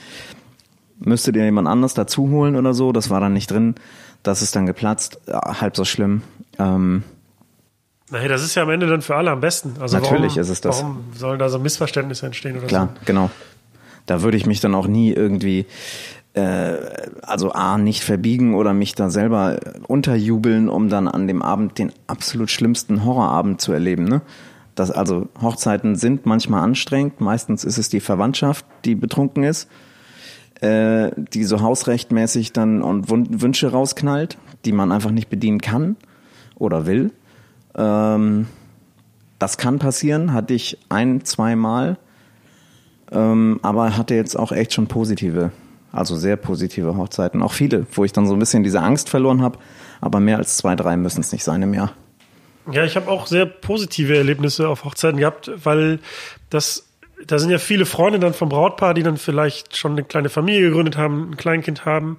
Müsste dir jemand anders dazu holen oder so. Das war dann nicht drin. Das ist dann geplatzt. Ja, halb so schlimm. Ähm, Naja, das ist ja am Ende dann für alle am besten. Also Natürlich warum, ist es das. Warum sollen da so Missverständnisse entstehen oder Klar, genau. Da würde ich mich dann auch nie irgendwie, äh, also A, nicht verbiegen oder mich da selber unterjubeln, um dann an dem Abend den absolut schlimmsten Horrorabend zu erleben. Ne? Das, also Hochzeiten sind manchmal anstrengend. Meistens ist es die Verwandtschaft, die betrunken ist, äh, die so hausrechtmäßig dann und Wünsche rausknallt, die man einfach nicht bedienen kann oder will. Ähm, das kann passieren, hatte ich ein, zwei Mal. Ähm, aber hatte jetzt auch echt schon positive, also sehr positive Hochzeiten. Auch viele, wo ich dann so ein bisschen diese Angst verloren habe. Aber mehr als zwei, drei müssen es nicht sein im Jahr. Ja, ich habe auch sehr positive Erlebnisse auf Hochzeiten gehabt, weil das, da sind ja viele Freunde dann vom Brautpaar, die dann vielleicht schon eine kleine Familie gegründet haben, ein Kleinkind haben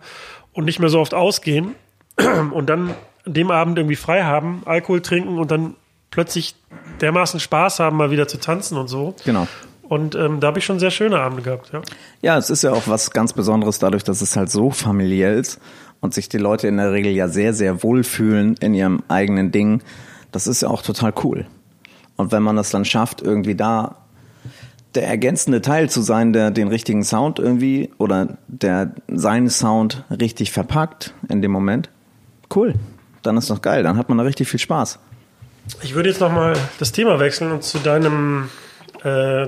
und nicht mehr so oft ausgehen und dann an dem Abend irgendwie frei haben, Alkohol trinken und dann plötzlich dermaßen Spaß haben, mal wieder zu tanzen und so. Genau. Und ähm, da habe ich schon sehr schöne Abende gehabt, ja. Ja, es ist ja auch was ganz Besonderes dadurch, dass es halt so familiär ist und sich die Leute in der Regel ja sehr, sehr wohlfühlen in ihrem eigenen Ding. Das ist ja auch total cool. Und wenn man das dann schafft, irgendwie da der ergänzende Teil zu sein, der den richtigen Sound irgendwie oder der seinen Sound richtig verpackt in dem Moment, cool. Dann ist doch geil, dann hat man da richtig viel Spaß. Ich würde jetzt nochmal das Thema wechseln und zu deinem äh,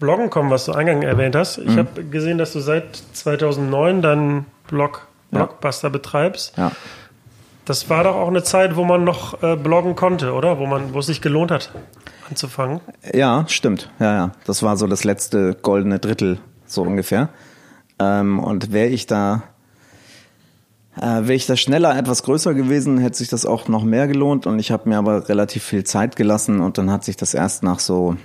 Bloggen kommen, was du eingangs erwähnt hast. Mhm. Ich habe gesehen, dass du seit 2009 deinen Blog Blockbuster betreibst. Ja. Das war doch auch eine Zeit, wo man noch äh, bloggen konnte, oder? Wo man, wo es sich gelohnt hat, anzufangen. Ja, stimmt. Ja, ja. Das war so das letzte goldene Drittel, so ungefähr. Ähm, und wäre ich da Äh, Wäre ich da schneller etwas größer gewesen, hätte sich das auch noch mehr gelohnt. Und ich habe mir aber relativ viel Zeit gelassen und dann hat sich das erst nach so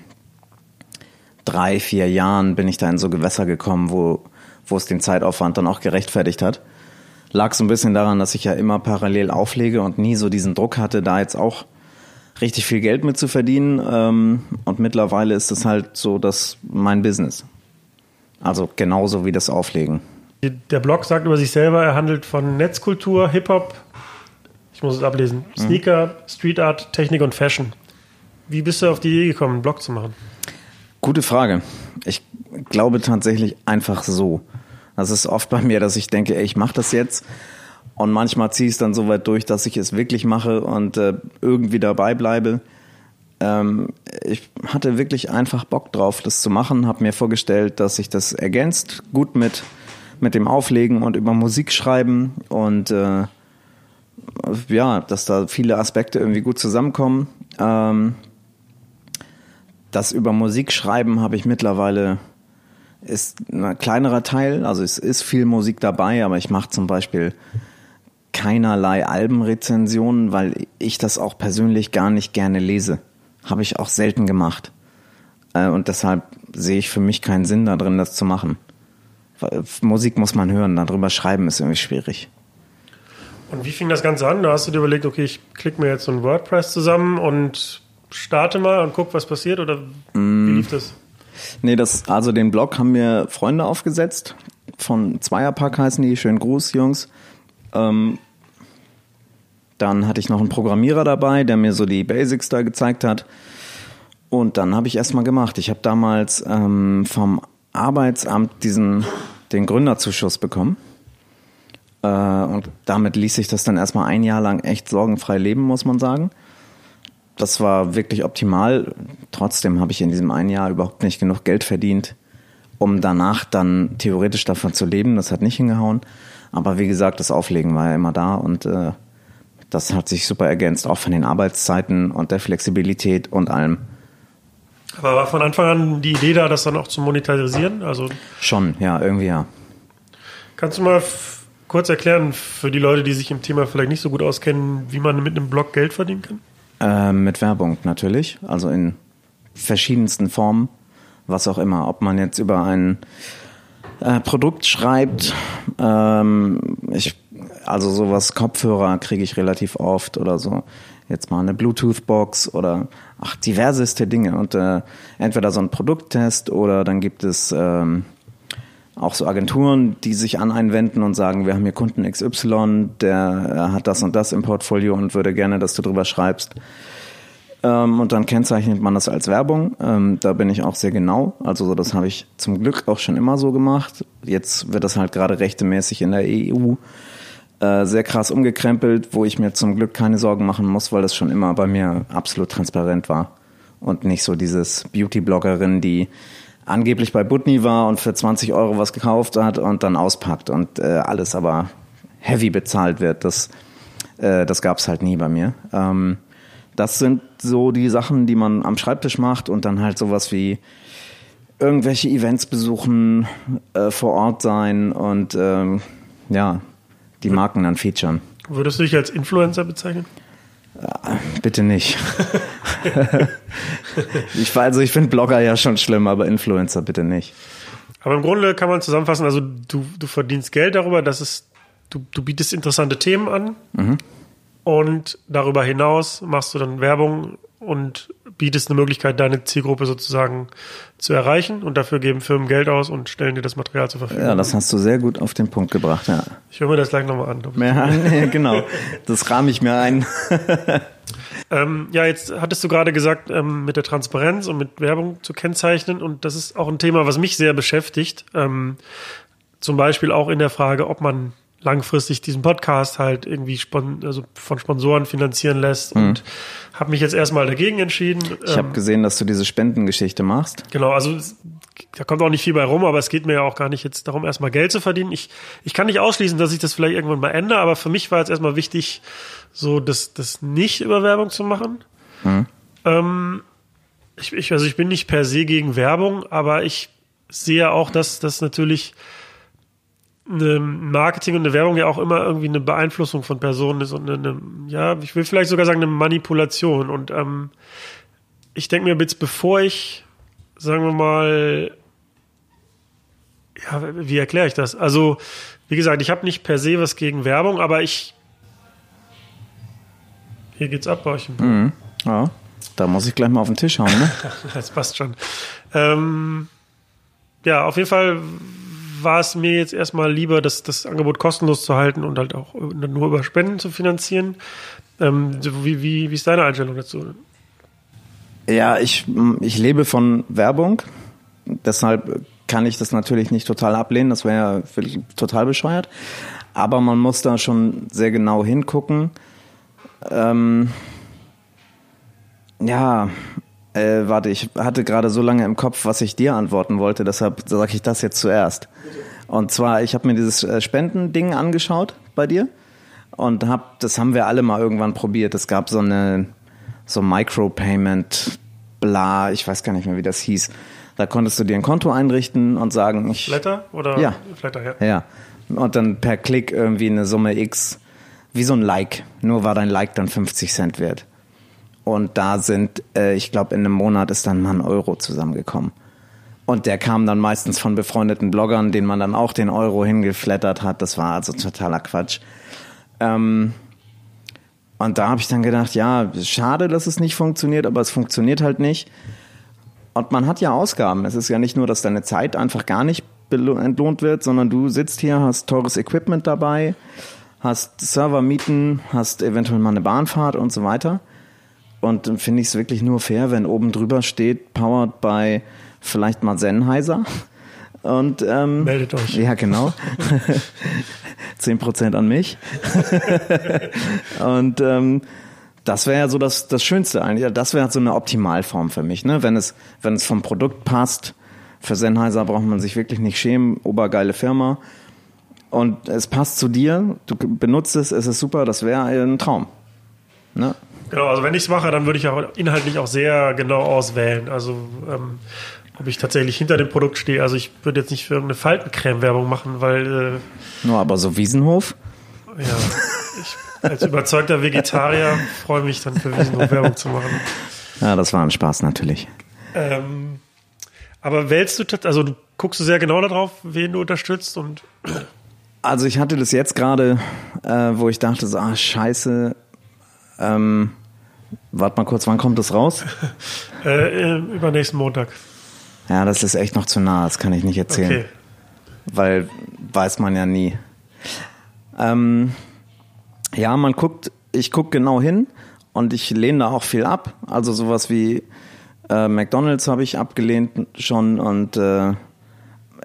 drei, vier Jahren bin ich da in so Gewässer gekommen, wo, wo es den Zeitaufwand dann auch gerechtfertigt hat. Lag so ein bisschen daran, dass ich ja immer parallel auflege und nie so diesen Druck hatte, da jetzt auch richtig viel Geld mit zu verdienen. Ähm, und mittlerweile ist es halt so, dass mein Business. Also genauso wie das Auflegen. Der Blog sagt über sich selber, er handelt von Netzkultur, Hip-Hop, ich muss es ablesen, Sneaker, Street Art, Technik und Fashion. Wie bist du auf die Idee gekommen, einen Blog zu machen? Gute Frage. Ich glaube tatsächlich einfach so. Das ist oft bei mir, dass ich denke, ey, ich mache das jetzt und manchmal ziehe ich es dann so weit durch, dass ich es wirklich mache und äh, irgendwie dabei bleibe. Ähm, ich hatte wirklich einfach Bock drauf, das zu machen, habe mir vorgestellt, dass sich das ergänzt, gut mit, mit dem Auflegen und über Musik schreiben und äh, ja, dass da viele Aspekte irgendwie gut zusammenkommen. Ähm, das über Musik schreiben habe ich mittlerweile ist ein kleinerer Teil, also es ist viel Musik dabei, aber ich mache zum Beispiel keinerlei Albenrezensionen, weil ich das auch persönlich gar nicht gerne lese. Habe ich auch selten gemacht. Äh, und deshalb sehe ich für mich keinen Sinn darin, das zu machen. Musik muss man hören, darüber schreiben ist irgendwie schwierig. Und wie fing das Ganze an? Da hast du dir überlegt, okay, ich klicke mir jetzt so ein WordPress zusammen und starte mal und guck, was passiert? Oder wie lief das? Nee, das, also den Blog haben mir Freunde aufgesetzt. Von Zweierpack heißen die. Schönen Gruß, Jungs. Ähm, dann hatte ich noch einen Programmierer dabei, der mir so die Basics da gezeigt hat. Und dann habe ich erstmal gemacht. Ich habe damals ähm, vom Arbeitsamt diesen den Gründerzuschuss bekommen. Äh, und damit ließ sich das dann erstmal ein Jahr lang echt sorgenfrei leben, muss man sagen. Das war wirklich optimal. Trotzdem habe ich in diesem einen Jahr überhaupt nicht genug Geld verdient, um danach dann theoretisch davon zu leben. Das hat nicht hingehauen. Aber wie gesagt, das Auflegen war ja immer da und äh, das hat sich super ergänzt, auch von den Arbeitszeiten und der Flexibilität und allem. Aber war von Anfang an die Idee da, das dann auch zu monetarisieren? Also Schon, ja, irgendwie ja. kannst du mal kurz erklären für die Leute, die sich im Thema vielleicht nicht so gut auskennen, wie man mit einem Blog Geld verdienen kann? Ähm, mit Werbung natürlich, also in verschiedensten Formen, was auch immer. Ob man jetzt über ein äh, Produkt schreibt, ähm, ich, also sowas Kopfhörer kriege ich relativ oft oder so. Jetzt mal eine Bluetooth-Box oder ach diverseste Dinge und äh, entweder so ein Produkttest oder dann gibt es ähm, auch so Agenturen, die sich an einen wenden und sagen, wir haben hier Kunden XY, der äh, hat das und das im Portfolio und würde gerne, dass du drüber schreibst. Ähm, und dann kennzeichnet man das als Werbung. Ähm, da bin ich auch sehr genau. Also so, das habe ich zum Glück auch schon immer so gemacht. Jetzt wird das halt gerade rechtemäßig in der EU äh, sehr krass umgekrempelt, wo ich mir zum Glück keine Sorgen machen muss, weil das schon immer bei mir absolut transparent war. Und nicht so dieses Beauty-Bloggerin, die angeblich bei Butni war und für 20 Euro was gekauft hat und dann auspackt und äh, alles aber heavy bezahlt wird. Das, äh, das gab's halt nie bei mir. Ähm, das sind so die Sachen, die man am Schreibtisch macht und dann halt sowas wie irgendwelche Events besuchen, äh, vor Ort sein und ähm, ja, die Marken dann featuren. Würdest du dich als Influencer bezeichnen? Bitte nicht. ich, also ich finde Blogger ja schon schlimm, aber Influencer bitte nicht. Aber im Grunde kann man zusammenfassen, also du, du verdienst Geld darüber, dass es, du, du bietest interessante Themen an und darüber hinaus machst du dann Werbung und bietest eine Möglichkeit, deine Zielgruppe sozusagen zu erreichen und dafür geben Firmen Geld aus und stellen dir das Material zur Verfügung. Ja, das hast du sehr gut auf den Punkt gebracht, ja. ich höre mir das gleich nochmal an. Ja, genau. Das rahme ich mir ein. Ähm, ja, jetzt hattest du gerade gesagt, ähm, mit der Transparenz und mit Werbung zu kennzeichnen. Und das ist auch ein Thema, was mich sehr beschäftigt. Ähm, zum Beispiel auch in der Frage, ob man langfristig diesen Podcast halt irgendwie spon also von Sponsoren finanzieren lässt. Und habe mich jetzt erstmal dagegen entschieden. Mhm. Ich habe gesehen, dass du diese Spendengeschichte machst. Genau, also da kommt auch nicht viel bei rum, aber es geht mir ja auch gar nicht jetzt darum, erstmal Geld zu verdienen. Ich, ich kann nicht ausschließen, dass ich das vielleicht irgendwann mal ändere, aber für mich war jetzt erstmal wichtig, so das, das nicht über Werbung zu machen. Ähm, ich, ich, also ich bin nicht per se gegen Werbung, aber ich sehe auch, dass das natürlich eine Marketing und eine Werbung ja auch immer irgendwie eine Beeinflussung von Personen ist und eine, eine ja, ich will vielleicht sogar sagen, eine Manipulation. Und ähm, ich denke mir jetzt, bevor ich, sagen wir mal, ja, wie erkläre ich das? Also, wie gesagt, ich habe nicht per se was gegen Werbung, aber ich. Hier geht's ab euch. Mhm. Ja, da muss ich gleich mal auf den Tisch hauen, ne? das passt schon. Ähm, ja, auf jeden Fall war es mir jetzt erstmal lieber, das, das Angebot kostenlos zu halten und halt auch nur über Spenden zu finanzieren. Ähm, wie, wie, wie ist deine Einstellung dazu? Ja, ich, ich lebe von Werbung. Deshalb kann ich das natürlich nicht total ablehnen. Das wäre ja total bescheuert. Aber man muss da schon sehr genau hingucken. Ähm, ja, äh, warte, ich hatte gerade so lange im Kopf, was ich dir antworten wollte, deshalb sage ich das jetzt zuerst. Und zwar, ich habe mir dieses äh, Spendending angeschaut bei dir und hab, das haben wir alle mal irgendwann probiert. Es gab so eine so Micropayment, bla, ich weiß gar nicht mehr, wie das hieß. Da konntest du dir ein Konto einrichten und sagen, ich. Flatter oder? Ja. Flatter, ja. Ja. Und dann per Klick irgendwie eine Summe X, wie so ein Like. Nur war dein Like dann 50 Cent wert. Und da sind, äh, ich glaube, in einem Monat ist dann mal ein Euro zusammengekommen. Und der kam dann meistens von befreundeten Bloggern, denen man dann auch den Euro hingeflattert hat. Das war also totaler Quatsch. Ähm, und da habe ich dann gedacht, ja, schade, dass es nicht funktioniert, aber es funktioniert halt nicht. Und man hat ja Ausgaben. Es ist ja nicht nur, dass deine Zeit einfach gar nicht entlohnt wird, sondern du sitzt hier, hast teures Equipment dabei, hast Servermieten, hast eventuell mal eine Bahnfahrt und so weiter. Und dann finde ich es wirklich nur fair, wenn oben drüber steht, powered by vielleicht mal Sennheiser. Und ähm, meldet euch. Ja, genau. Zehn Prozent an mich. und ähm, das wäre ja so das, das Schönste eigentlich. Das wäre so eine Optimalform für mich, ne? Wenn es, wenn es vom Produkt passt. Für Sennheiser braucht man sich wirklich nicht schämen. Obergeile Firma. Und es passt zu dir. Du benutzt es, es ist super. Das wäre ein Traum. Ne? Genau, also wenn ich es mache, dann würde ich auch inhaltlich auch sehr genau auswählen. Also ähm, ob ich tatsächlich hinter dem Produkt stehe. Also ich würde jetzt nicht für irgendeine Faltencreme-Werbung machen, weil. Äh, Nur aber so Wiesenhof? Ja, ich als überzeugter Vegetarier freue mich dann für Wiesenhof Werbung zu machen. Ja, das war ein Spaß natürlich. Ähm, aber wählst du, also du guckst du sehr genau darauf, wen du unterstützt und. Also ich hatte das jetzt gerade, äh, wo ich dachte, so, ah, scheiße, ähm, warte mal kurz, wann kommt das raus? äh, übernächsten Montag. Ja, das ist echt noch zu nah, das kann ich nicht erzählen. Okay. Weil weiß man ja nie. Ähm, ja, man guckt, ich gucke genau hin und ich lehne da auch viel ab. Also sowas wie äh, McDonalds habe ich abgelehnt schon und äh,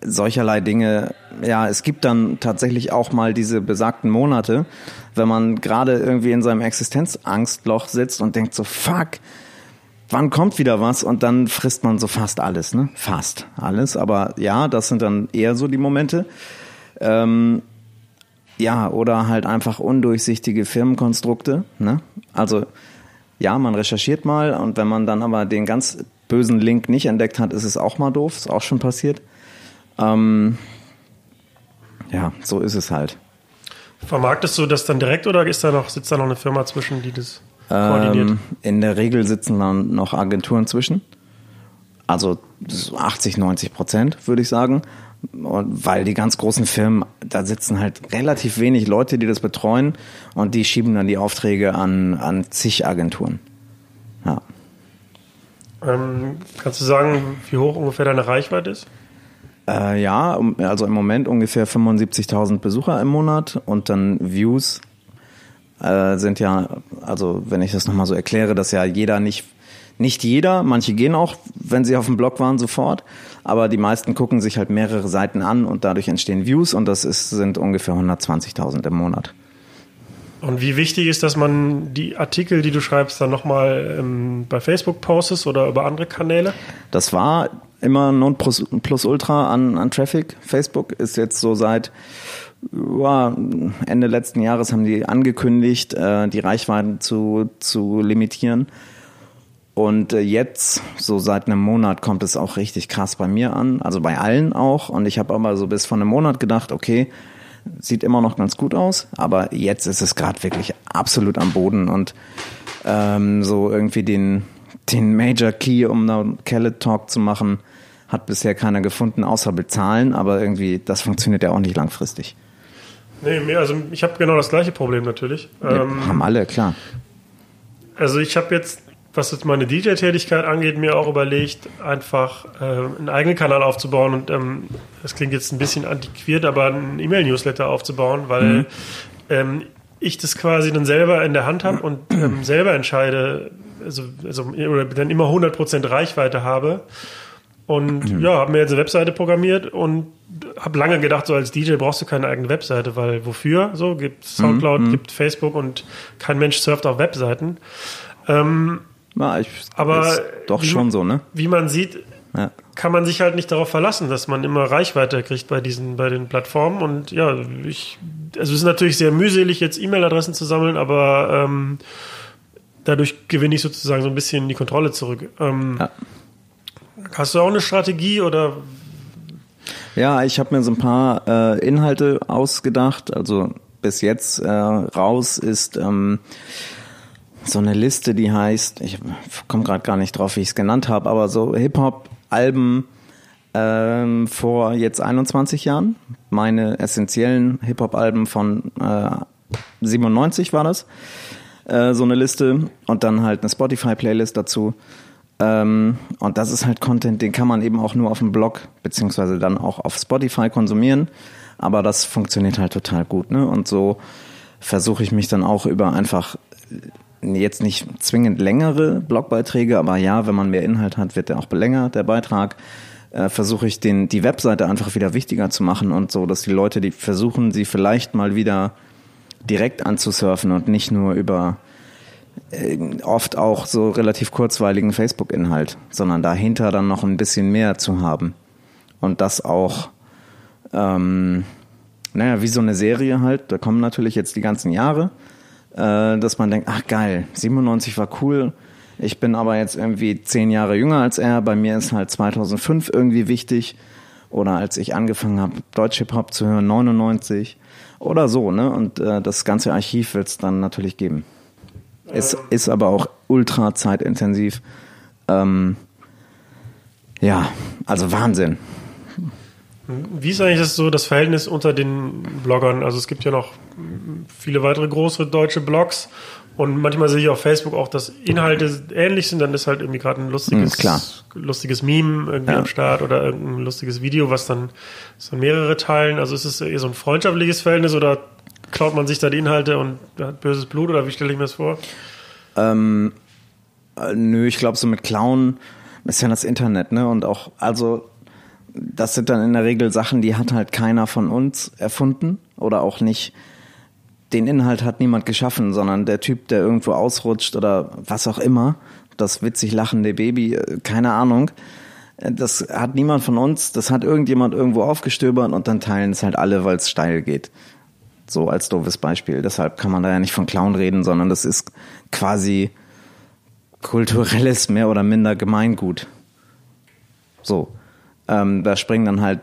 solcherlei Dinge. Ja, es gibt dann tatsächlich auch mal diese besagten Monate, wenn man gerade irgendwie in seinem Existenzangstloch sitzt und denkt so, fuck, wann kommt wieder was? Und dann frisst man so fast alles, ne? Fast alles. Aber ja, das sind dann eher so die Momente. Ähm, ja, oder halt einfach undurchsichtige Firmenkonstrukte, ne? Also, ja, man recherchiert mal und wenn man dann aber den ganz bösen Link nicht entdeckt hat, ist es auch mal doof, ist auch schon passiert. Ähm, ja, so ist es halt. Vermarktest du das dann direkt oder ist da noch, sitzt da noch eine Firma zwischen, die das koordiniert? Ähm, in der Regel sitzen dann noch Agenturen zwischen. Also 80, 90 Prozent, würde ich sagen. Und weil die ganz großen Firmen, da sitzen halt relativ wenig Leute, die das betreuen und die schieben dann die Aufträge an, an zig Agenturen. Ja. Ähm, kannst du sagen, wie hoch ungefähr deine Reichweite ist? Äh, ja, also im Moment ungefähr 75.000 Besucher im Monat und dann Views äh, sind ja, also wenn ich das nochmal so erkläre, dass ja jeder nicht, nicht jeder, manche gehen auch, wenn sie auf dem Blog waren, sofort, aber die meisten gucken sich halt mehrere Seiten an und dadurch entstehen Views und das ist, sind ungefähr 120.000 im Monat. Und wie wichtig ist, dass man die Artikel, die du schreibst, dann nochmal ähm, bei Facebook postest oder über andere Kanäle? Das war immer non plus, plus ultra an, an Traffic. Facebook ist jetzt so seit ja, Ende letzten Jahres haben die angekündigt, äh, die Reichweiten zu, zu limitieren. Und äh, jetzt, so seit einem Monat, kommt es auch richtig krass bei mir an, also bei allen auch. Und ich habe aber so bis vor einem Monat gedacht, okay, sieht immer noch ganz gut aus, aber jetzt ist es gerade wirklich absolut am Boden und ähm, so irgendwie den, den Major Key, um einen Kellet Talk zu machen, hat bisher keiner gefunden, außer bezahlen, aber irgendwie, das funktioniert ja auch nicht langfristig. Nee, also ich habe genau das gleiche Problem natürlich. Ja, ähm, haben alle, klar. Also ich habe jetzt, was jetzt meine DJ-Tätigkeit angeht, mir auch überlegt, einfach äh, einen eigenen Kanal aufzubauen und ähm, das klingt jetzt ein bisschen antiquiert, aber einen E-Mail-Newsletter aufzubauen, weil mhm. ähm, ich das quasi dann selber in der Hand habe und ähm, selber entscheide, also, also oder dann immer 100% Reichweite habe. Und mhm. ja, habe mir jetzt eine Webseite programmiert und habe lange gedacht, so als DJ brauchst du keine eigene Webseite, weil wofür? So gibt Soundcloud, mhm. gibt Facebook und kein Mensch surft auf Webseiten. Ähm, Na, ich, aber doch schon so, ne? Wie man sieht, ja. kann man sich halt nicht darauf verlassen, dass man immer Reichweite kriegt bei diesen, bei den Plattformen. Und ja, ich, also es ist natürlich sehr mühselig, jetzt E-Mail-Adressen zu sammeln, aber ähm, dadurch gewinne ich sozusagen so ein bisschen die Kontrolle zurück. Ähm, ja. Hast du auch eine Strategie oder? Ja, ich habe mir so ein paar äh, Inhalte ausgedacht. Also bis jetzt äh, raus ist ähm, so eine Liste, die heißt, ich komme gerade gar nicht drauf, wie ich es genannt habe, aber so Hip-Hop-Alben ähm, vor jetzt 21 Jahren. Meine essentiellen Hip-Hop-Alben von äh, 97 war das. Äh, so eine Liste und dann halt eine Spotify-Playlist dazu. Ähm, und das ist halt Content, den kann man eben auch nur auf dem Blog beziehungsweise dann auch auf Spotify konsumieren. Aber das funktioniert halt total gut. Ne? Und so versuche ich mich dann auch über einfach äh, jetzt nicht zwingend längere Blogbeiträge, aber ja, wenn man mehr Inhalt hat, wird der auch länger, der Beitrag. Äh, versuche ich den, die Webseite einfach wieder wichtiger zu machen und so, dass die Leute, die versuchen, sie vielleicht mal wieder direkt anzusurfen und nicht nur über oft auch so relativ kurzweiligen Facebook-Inhalt, sondern dahinter dann noch ein bisschen mehr zu haben. Und das auch, ähm, naja, wie so eine Serie halt, da kommen natürlich jetzt die ganzen Jahre, äh, dass man denkt, ach geil, 97 war cool, ich bin aber jetzt irgendwie zehn Jahre jünger als er, bei mir ist halt 2005 irgendwie wichtig oder als ich angefangen habe, Deutsch-Hip-Hop zu hören, 99 oder so, ne? Und äh, das ganze Archiv wird es dann natürlich geben. Es ist aber auch ultra zeitintensiv. Ähm, ja, also Wahnsinn. Wie ist eigentlich das so das Verhältnis unter den Bloggern? Also es gibt ja noch viele weitere große deutsche Blogs und manchmal sehe ich auf Facebook auch, dass Inhalte ähnlich sind. Dann ist halt irgendwie gerade ein lustiges, mhm, lustiges Meme irgendwie ja. am Start oder irgendein lustiges Video, was dann, so mehrere teilen. Also ist es eher so ein freundschaftliches Verhältnis oder klaut man sich da die Inhalte und hat böses Blut oder wie stelle ich mir das vor? Ähm, äh, nö, ich glaube, so mit Klauen ist ja das Internet, ne? Und auch, also, das sind dann in der Regel Sachen, die hat halt keiner von uns erfunden oder auch nicht. Den Inhalt hat niemand geschaffen, sondern der Typ, der irgendwo ausrutscht oder was auch immer, das witzig lachende Baby, äh, keine Ahnung. Äh, das hat niemand von uns, das hat irgendjemand irgendwo aufgestöbert und dann teilen es halt alle, weil es steil geht. So als doofes Beispiel. Deshalb kann man da ja nicht von Clown reden, sondern das ist quasi kulturelles mehr oder minder Gemeingut. So. Ähm, da springen dann halt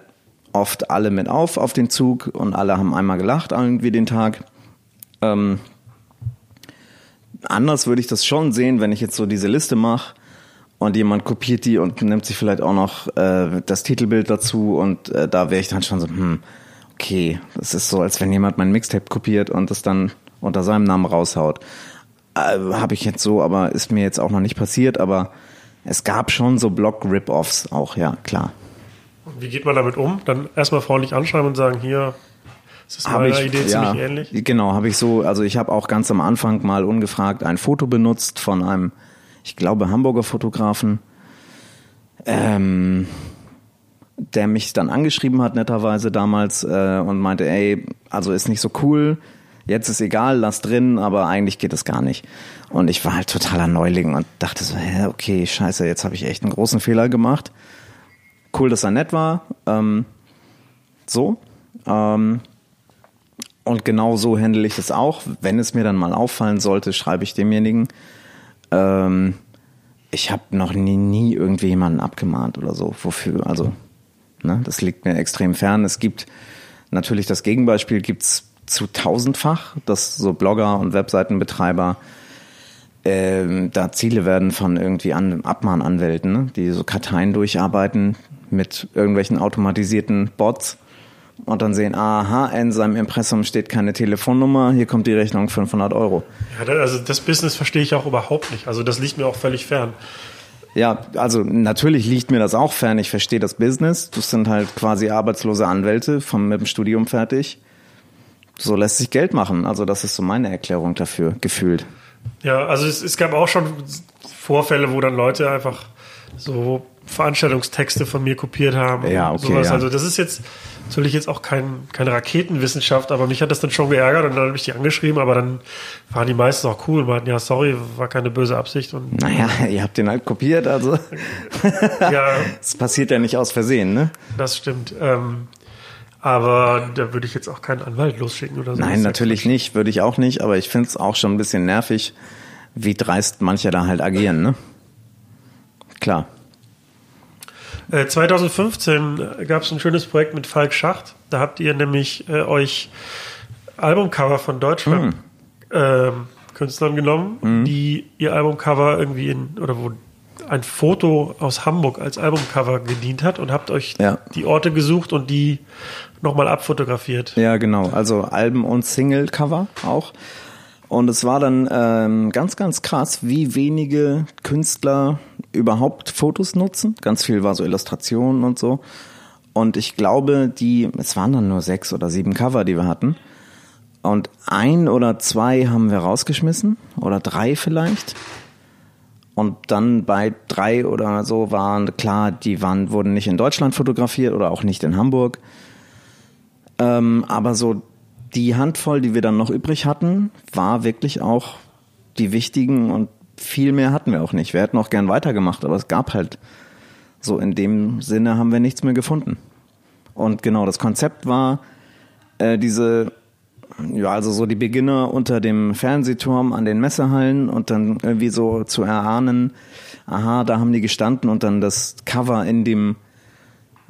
oft alle mit auf auf den Zug und alle haben einmal gelacht irgendwie den Tag. Ähm, anders würde ich das schon sehen, wenn ich jetzt so diese Liste mache und jemand kopiert die und nimmt sich vielleicht auch noch äh, das Titelbild dazu und äh, da wäre ich dann schon so, hm, okay, das ist so, als wenn jemand mein Mixtape kopiert und es dann unter seinem Namen raushaut. Äh, Habe ich jetzt so, aber ist mir jetzt auch noch nicht passiert, aber es gab schon so Blog-Rip-Offs auch, ja, klar. Wie geht man damit um? Dann erstmal freundlich anschreiben und sagen, hier, das ist meiner ich, Idee ja, ziemlich ähnlich. Genau, habe ich so, also ich habe auch ganz am Anfang mal ungefragt ein Foto benutzt von einem, ich glaube, Hamburger Fotografen. Ähm, der mich dann angeschrieben hat, netterweise damals, äh, und meinte, ey, also ist nicht so cool, jetzt ist egal, lass drin, aber eigentlich geht es gar nicht. Und ich war halt totaler Neuling und dachte so, hä, okay, scheiße, jetzt habe ich echt einen großen Fehler gemacht. Cool, dass er nett war. Ähm, so. Ähm, und genau so handle ich das auch. Wenn es mir dann mal auffallen sollte, schreibe ich demjenigen. Ähm, ich habe noch nie, nie irgendwie jemanden abgemahnt oder so. Wofür? Also, ne, das liegt mir extrem fern. Es gibt natürlich das Gegenbeispiel gibt's zu tausendfach, dass so Blogger und Webseitenbetreiber ähm, da Ziele werden von irgendwie An Abmahnanwälten, ne? die so Karteien durcharbeiten mit irgendwelchen automatisierten Bots und dann sehen, aha, in seinem Impressum steht keine Telefonnummer, hier kommt die Rechnung 500 Euro. Ja, also das Business verstehe ich auch überhaupt nicht. Also das liegt mir auch völlig fern. Ja, also natürlich liegt mir das auch fern. Ich verstehe das Business. Das sind halt quasi arbeitslose Anwälte vom, mit dem Studium fertig. So lässt sich Geld machen. Also das ist so meine Erklärung dafür, gefühlt. Ja, also es, es gab auch schon Vorfälle, wo dann Leute einfach so Veranstaltungstexte von mir kopiert haben. Ja, okay. Sowas. Ja. Also das ist jetzt natürlich jetzt auch kein, keine Raketenwissenschaft, aber mich hat das dann schon geärgert und dann habe ich die angeschrieben, aber dann waren die meisten auch cool und meinten, ja, sorry, war keine böse Absicht. Und Naja, ihr habt den halt kopiert, also ja, es passiert ja nicht aus Versehen, ne? das stimmt. Ähm, aber da würde ich jetzt auch keinen Anwalt losschicken oder so. Nein, natürlich nicht, würde ich auch nicht, aber ich finde es auch schon ein bisschen nervig, wie dreist manche da halt agieren, ne? Klar. Äh, 2015 gab es ein schönes Projekt mit Falk Schacht. Da habt ihr nämlich äh, euch Albumcover von Deutschland ähm, Künstlern genommen, die ihr Albumcover irgendwie in oder wo ein Foto aus Hamburg als Albumcover gedient hat und habt euch Ja. die Orte gesucht und die nochmal abfotografiert. Ja, genau. Also Alben- und Single-Cover auch. Und es war dann ähm, ganz, ganz krass, wie wenige Künstler überhaupt Fotos nutzen. Ganz viel war so Illustrationen und so. Und ich glaube, die, es waren dann nur sechs oder sieben Cover, die wir hatten. Und ein oder zwei haben wir rausgeschmissen oder drei vielleicht. Und dann bei drei oder so waren klar, die waren, wurden nicht in Deutschland fotografiert oder auch nicht in Hamburg. Ähm, aber so die Handvoll, die wir dann noch übrig hatten, war wirklich auch die wichtigen und viel mehr hatten wir auch nicht. Wir hätten auch gern weitergemacht, aber es gab halt so in dem Sinne haben wir nichts mehr gefunden. Und genau, das Konzept war äh, diese, ja, also so die Beginner unter dem Fernsehturm an den Messehallen und dann irgendwie so zu erahnen, aha, da haben die gestanden und dann das Cover in dem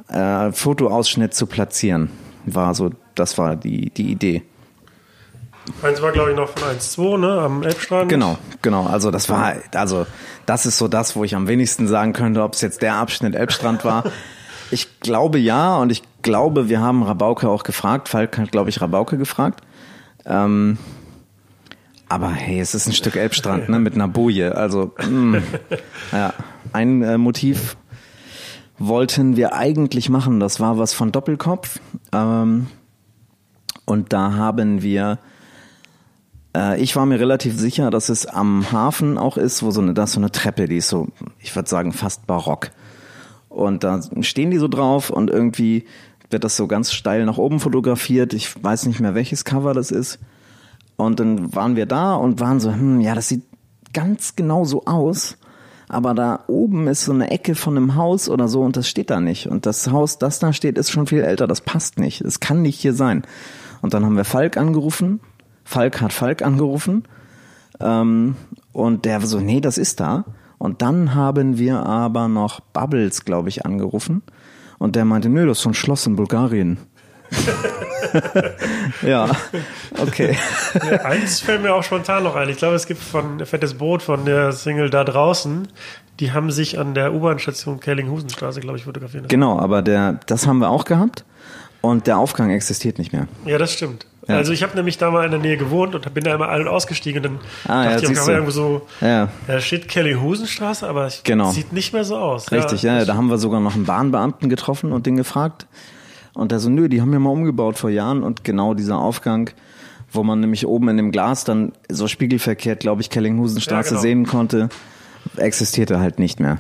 äh, Fotoausschnitt zu platzieren. War so, das war die, die Idee. Eins war, glaube ich, noch von 1-2, ne, am Elbstrand. Genau, genau. Also das war, also das ist so das, wo ich am wenigsten sagen könnte, ob es jetzt der Abschnitt Elbstrand war. Ich glaube ja und ich glaube, wir haben Rabauke auch gefragt. Falk hat, glaube ich, Rabauke gefragt. Ähm, aber hey, es ist ein Stück Elbstrand, ne, mit einer Boje. Also, mh, ja, ein äh, Motiv wollten wir eigentlich machen. Das war was von Doppelkopf. Ähm, und da haben wir ich war mir relativ sicher, dass es am Hafen auch ist, wo so eine, da ist so eine Treppe, die ist so, ich würde sagen, fast barock. Und da stehen die so drauf und irgendwie wird das so ganz steil nach oben fotografiert. Ich weiß nicht mehr, welches Cover das ist. Und dann waren wir da und waren so, hm, ja, das sieht ganz genau so aus. Aber da oben ist so eine Ecke von einem Haus oder so und das steht da nicht. Und das Haus, das da steht, ist schon viel älter. Das passt nicht. Es kann nicht hier sein. Und dann haben wir Falk angerufen. Falk hat Falk angerufen. Ähm, und der so, nee, das ist da. Und dann haben wir aber noch Bubbles, glaube ich, angerufen. Und der meinte, nö, das ist so ein Schloss in Bulgarien. ja, okay. Ja, eins fällt mir auch spontan noch ein. Ich glaube, es gibt von Fettes Boot von der Single da draußen. Die haben sich an der U-Bahn-Station Kellinghusenstraße, glaube ich, fotografiert. Genau, aber der, das haben wir auch gehabt. Und der Aufgang existiert nicht mehr. Ja, das stimmt. Ja. Also ich habe nämlich da mal in der Nähe gewohnt und bin da immer ein- und ausgestiegen. Und dann Ah, ja, dachte ich, siehst auch du. irgendwo so, Ja, da steht Kellinghusenstraße, aber es Genau. sieht nicht mehr so aus. richtig, ja, ja, da haben wir sogar noch einen Bahnbeamten getroffen und den gefragt. Und der so, nö, die haben ja mal umgebaut vor Jahren und genau dieser Aufgang, wo man nämlich oben in dem Glas dann so spiegelverkehrt, glaube ich, Kellinghusenstraße Ja, genau. sehen konnte, existierte halt nicht mehr.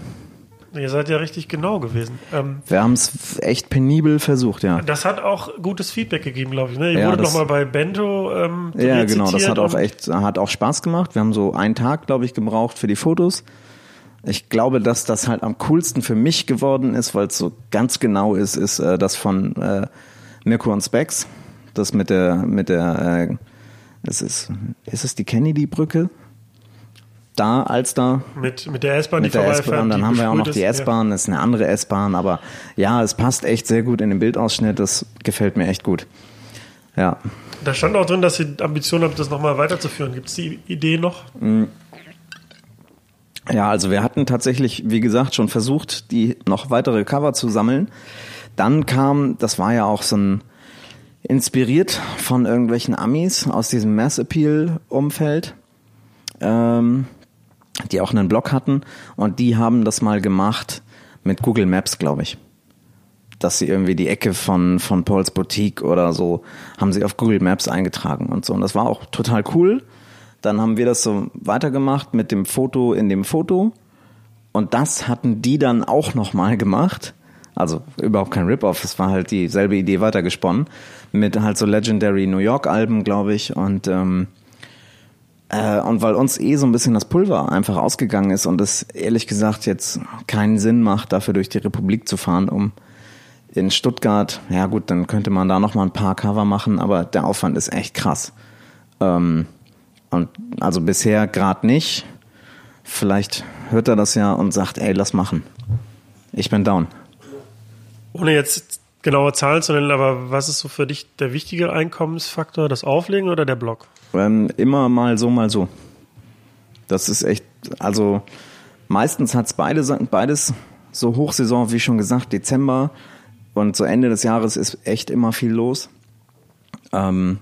Ihr seid ja richtig genau gewesen. Ähm, Wir haben es echt penibel versucht, ja. das hat auch gutes Feedback gegeben, glaube ich. Ne? Ihr Ja, wurdet das- nochmal bei Bento ähm, Ja, genau, das hat auch echt, hat auch Spaß gemacht. Wir haben so einen Tag, glaube ich, gebraucht für die Fotos. Ich glaube, dass das halt am coolsten für mich geworden ist, weil es so ganz genau ist, ist äh, das von äh, Mirko und Specs. Das mit der, mit der, äh, es ist, ist es die Kennedy-Brücke? Da als da. Mit, mit der S-Bahn, die mit der S-Bahn. Dann haben wir auch noch die S-Bahn, das ist eine andere S-Bahn, aber ja, es passt echt sehr gut in den Bildausschnitt, das gefällt mir echt gut. Ja. Da stand auch drin, dass Sie Ambitionen haben, das nochmal weiterzuführen. Gibt es die Idee noch? Mm. Ja, also wir hatten tatsächlich, wie gesagt, schon versucht, die noch weitere Cover zu sammeln. Dann kam, das war ja auch so ein inspiriert von irgendwelchen Amis aus diesem Mass Appeal Umfeld, ähm, die auch einen Blog hatten und die haben das mal gemacht mit Google Maps, glaube ich. Dass sie irgendwie die Ecke von, von Pauls Boutique oder so haben sie auf Google Maps eingetragen und so. Und das war auch total cool. Dann haben wir das so weitergemacht mit dem Foto in dem Foto. Und das hatten die dann auch nochmal gemacht. Also überhaupt kein Rip-Off, es war halt dieselbe Idee weitergesponnen. Mit halt so Legendary New York-Alben, glaube ich. Und, ähm, äh, und weil uns eh so ein bisschen das Pulver einfach ausgegangen ist und es ehrlich gesagt jetzt keinen Sinn macht, dafür durch die Republik zu fahren, um in Stuttgart, ja gut, dann könnte man da nochmal ein paar Cover machen, aber der Aufwand ist echt krass. Ähm, und also bisher gerade nicht. Vielleicht hört er das ja und sagt, ey, lass machen. Ich bin down. Ohne jetzt genaue Zahlen zu nennen, aber was ist so für dich der wichtige Einkommensfaktor? Das Auflegen oder der Blog? Ähm, immer mal so, mal so. Das ist echt, also meistens hat es beide, beides so Hochsaison, wie schon gesagt, Dezember und so Ende des Jahres ist echt immer viel los. Ähm,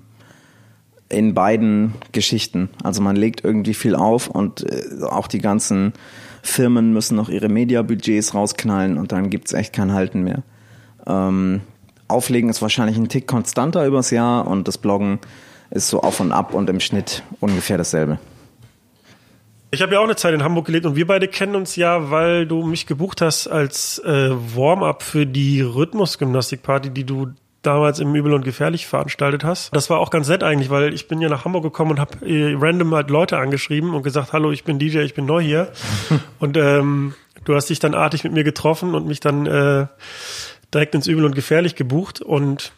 in beiden Geschichten. Also man legt irgendwie viel auf und äh, auch die ganzen Firmen müssen noch ihre Mediabudgets rausknallen und dann gibt's echt kein Halten mehr. Ähm, Auflegen ist wahrscheinlich ein Tick konstanter übers Jahr und das Bloggen ist so auf und ab und im Schnitt ungefähr dasselbe. Ich habe ja auch eine Zeit in Hamburg gelebt und wir beide kennen uns ja, weil du mich gebucht hast als äh, Warm-up für die Rhythmusgymnastikparty, die du damals im Übel und Gefährlich veranstaltet hast. Das war auch ganz nett eigentlich, weil ich bin ja nach Hamburg gekommen und habe äh, random halt Leute angeschrieben und gesagt, hallo, ich bin DJ, ich bin neu hier. und ähm, du hast dich dann artig mit mir getroffen und mich dann äh, direkt ins Übel und Gefährlich gebucht und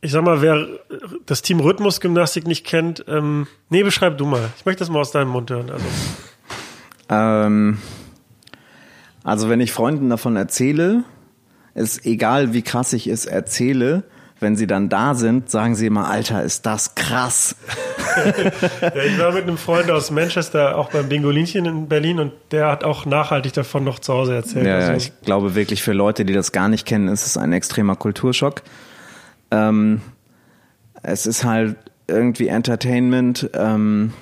ich sag mal, wer das Team Rhythmusgymnastik nicht kennt, ähm, nee, beschreib du mal. Ich möchte das mal aus deinem Mund hören. Also, ähm, also wenn ich Freunden davon erzähle, ist egal, wie krass ich es erzähle, wenn sie dann da sind, sagen sie immer, Alter, ist das krass. ja, ich war mit einem Freund aus Manchester auch beim Bingolinchen in Berlin und der hat auch nachhaltig davon noch zu Hause erzählt. Ja, also, ich glaube wirklich für Leute, die das gar nicht kennen, ist es ein extremer Kulturschock. Ähm, es ist halt irgendwie Entertainment, ähm,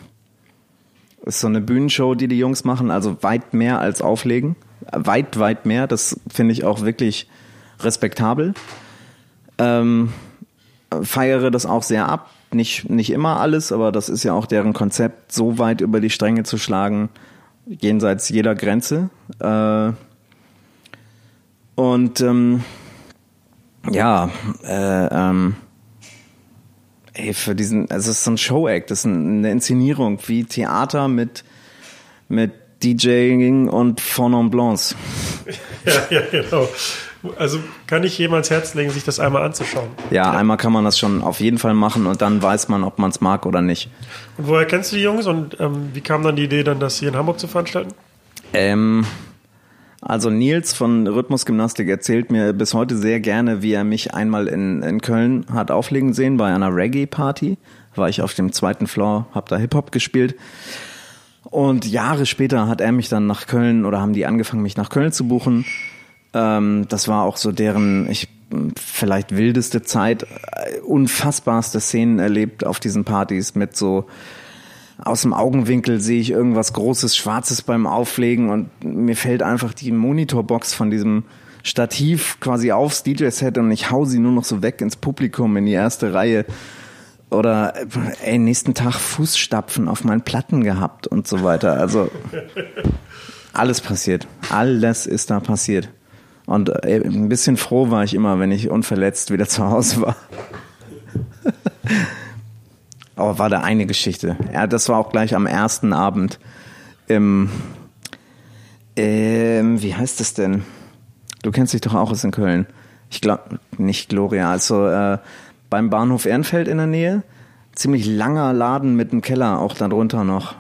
ist so eine Bühnenshow, die die Jungs machen, also weit mehr als auflegen. Weit, weit mehr. Das finde ich auch wirklich respektabel. Ähm, feiere das auch sehr ab. Nicht, nicht immer alles, aber das ist ja auch deren Konzept, so weit über die Stränge zu schlagen, jenseits jeder Grenze. Äh, und ähm, ja, äh, ähm, ey, für diesen, es ist so ein Show-Act, das ist eine Inszenierung wie Theater mit, mit DJing und Fondant Blancs. Ja, ja, genau. Also kann ich jemals Herz legen, sich das einmal anzuschauen. Ja, einmal kann man das schon auf jeden Fall machen und dann weiß man, ob man es mag oder nicht. Und woher kennst du die Jungs und ähm, wie kam dann die Idee, dann das hier in Hamburg zu veranstalten? Ähm, also Nils von Rhythmusgymnastik erzählt mir bis heute sehr gerne, wie er mich einmal in, in Köln hat auflegen sehen bei einer Reggae-Party. War ich auf dem zweiten Floor, hab da Hip-Hop gespielt. Und Jahre später hat er mich dann nach Köln oder haben die angefangen, mich nach Köln zu buchen. Ähm, das war auch so deren, ich vielleicht wildeste Zeit, äh, unfassbarste Szenen erlebt auf diesen Partys mit so aus dem Augenwinkel sehe ich irgendwas Großes, Schwarzes beim Auflegen und mir fällt einfach die Monitorbox von diesem Stativ quasi aufs DJ-Set und ich hau sie nur noch so weg ins Publikum in die erste Reihe. Oder ey, nächsten Tag Fußstapfen auf meinen Platten gehabt und so weiter. Also alles passiert. Alles ist da passiert. Und ey, ein bisschen froh war ich immer, wenn ich unverletzt wieder zu Hause war. Aber war da eine Geschichte. Ja, das war auch gleich am ersten Abend im, ähm, wie heißt das denn? Du kennst dich doch auch aus in Köln. Ich glaube, nicht Gloria, also äh, beim Bahnhof Ehrenfeld in der Nähe. Ziemlich langer Laden mit einem Keller auch darunter noch.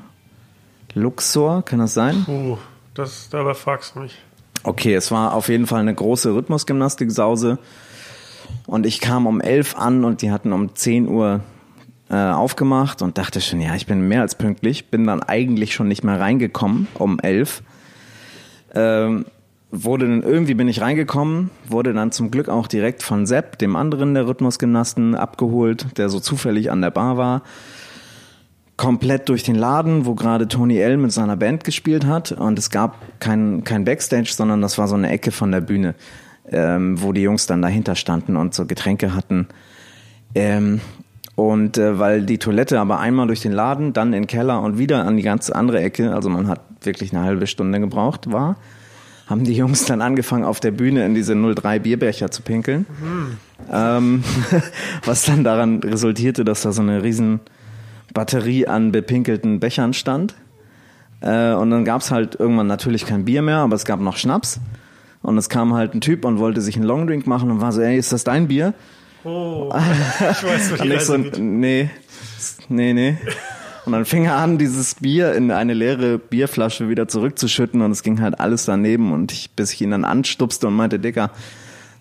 Luxor, kann das sein? Uh, das, dabei fragst du mich. Okay, es war auf jeden Fall eine große Rhythmusgymnastik-Sause. Und ich kam um elf an und die hatten um 10 Uhr äh, aufgemacht und dachte schon, ja, ich bin mehr als pünktlich. Bin dann eigentlich schon nicht mehr reingekommen um elf. Ähm, wurde dann irgendwie bin ich reingekommen, wurde dann zum Glück auch direkt von Sepp, dem anderen der Rhythmusgymnasten, abgeholt, der so zufällig an der Bar war. Komplett durch den Laden, wo gerade Tony L mit seiner Band gespielt hat. Und es gab kein, kein Backstage, sondern das war so eine Ecke von der Bühne, ähm, wo die Jungs dann dahinter standen und so Getränke hatten. Ähm, und äh, weil die Toilette aber einmal durch den Laden, dann in den Keller und wieder an die ganz andere Ecke, also man hat wirklich eine halbe Stunde gebraucht, war, haben die Jungs dann angefangen, auf der Bühne in diese 03 Bierbecher zu pinkeln. Mhm. Ähm, was dann daran resultierte, dass da so eine riesen Batterie an bepinkelten Bechern stand. Äh, und dann gab's halt irgendwann natürlich kein Bier mehr, aber es gab noch Schnaps. Und es kam halt ein Typ und wollte sich einen Longdrink machen und war so, ey, ist das dein Bier? Oh, ich weiß, wo die Reise so, geht. nee, nee, nee. Und dann fing er an, dieses Bier in eine leere Bierflasche wieder zurückzuschütten und es ging halt alles daneben und ich, bis ich ihn dann anstupste und meinte, Dicker,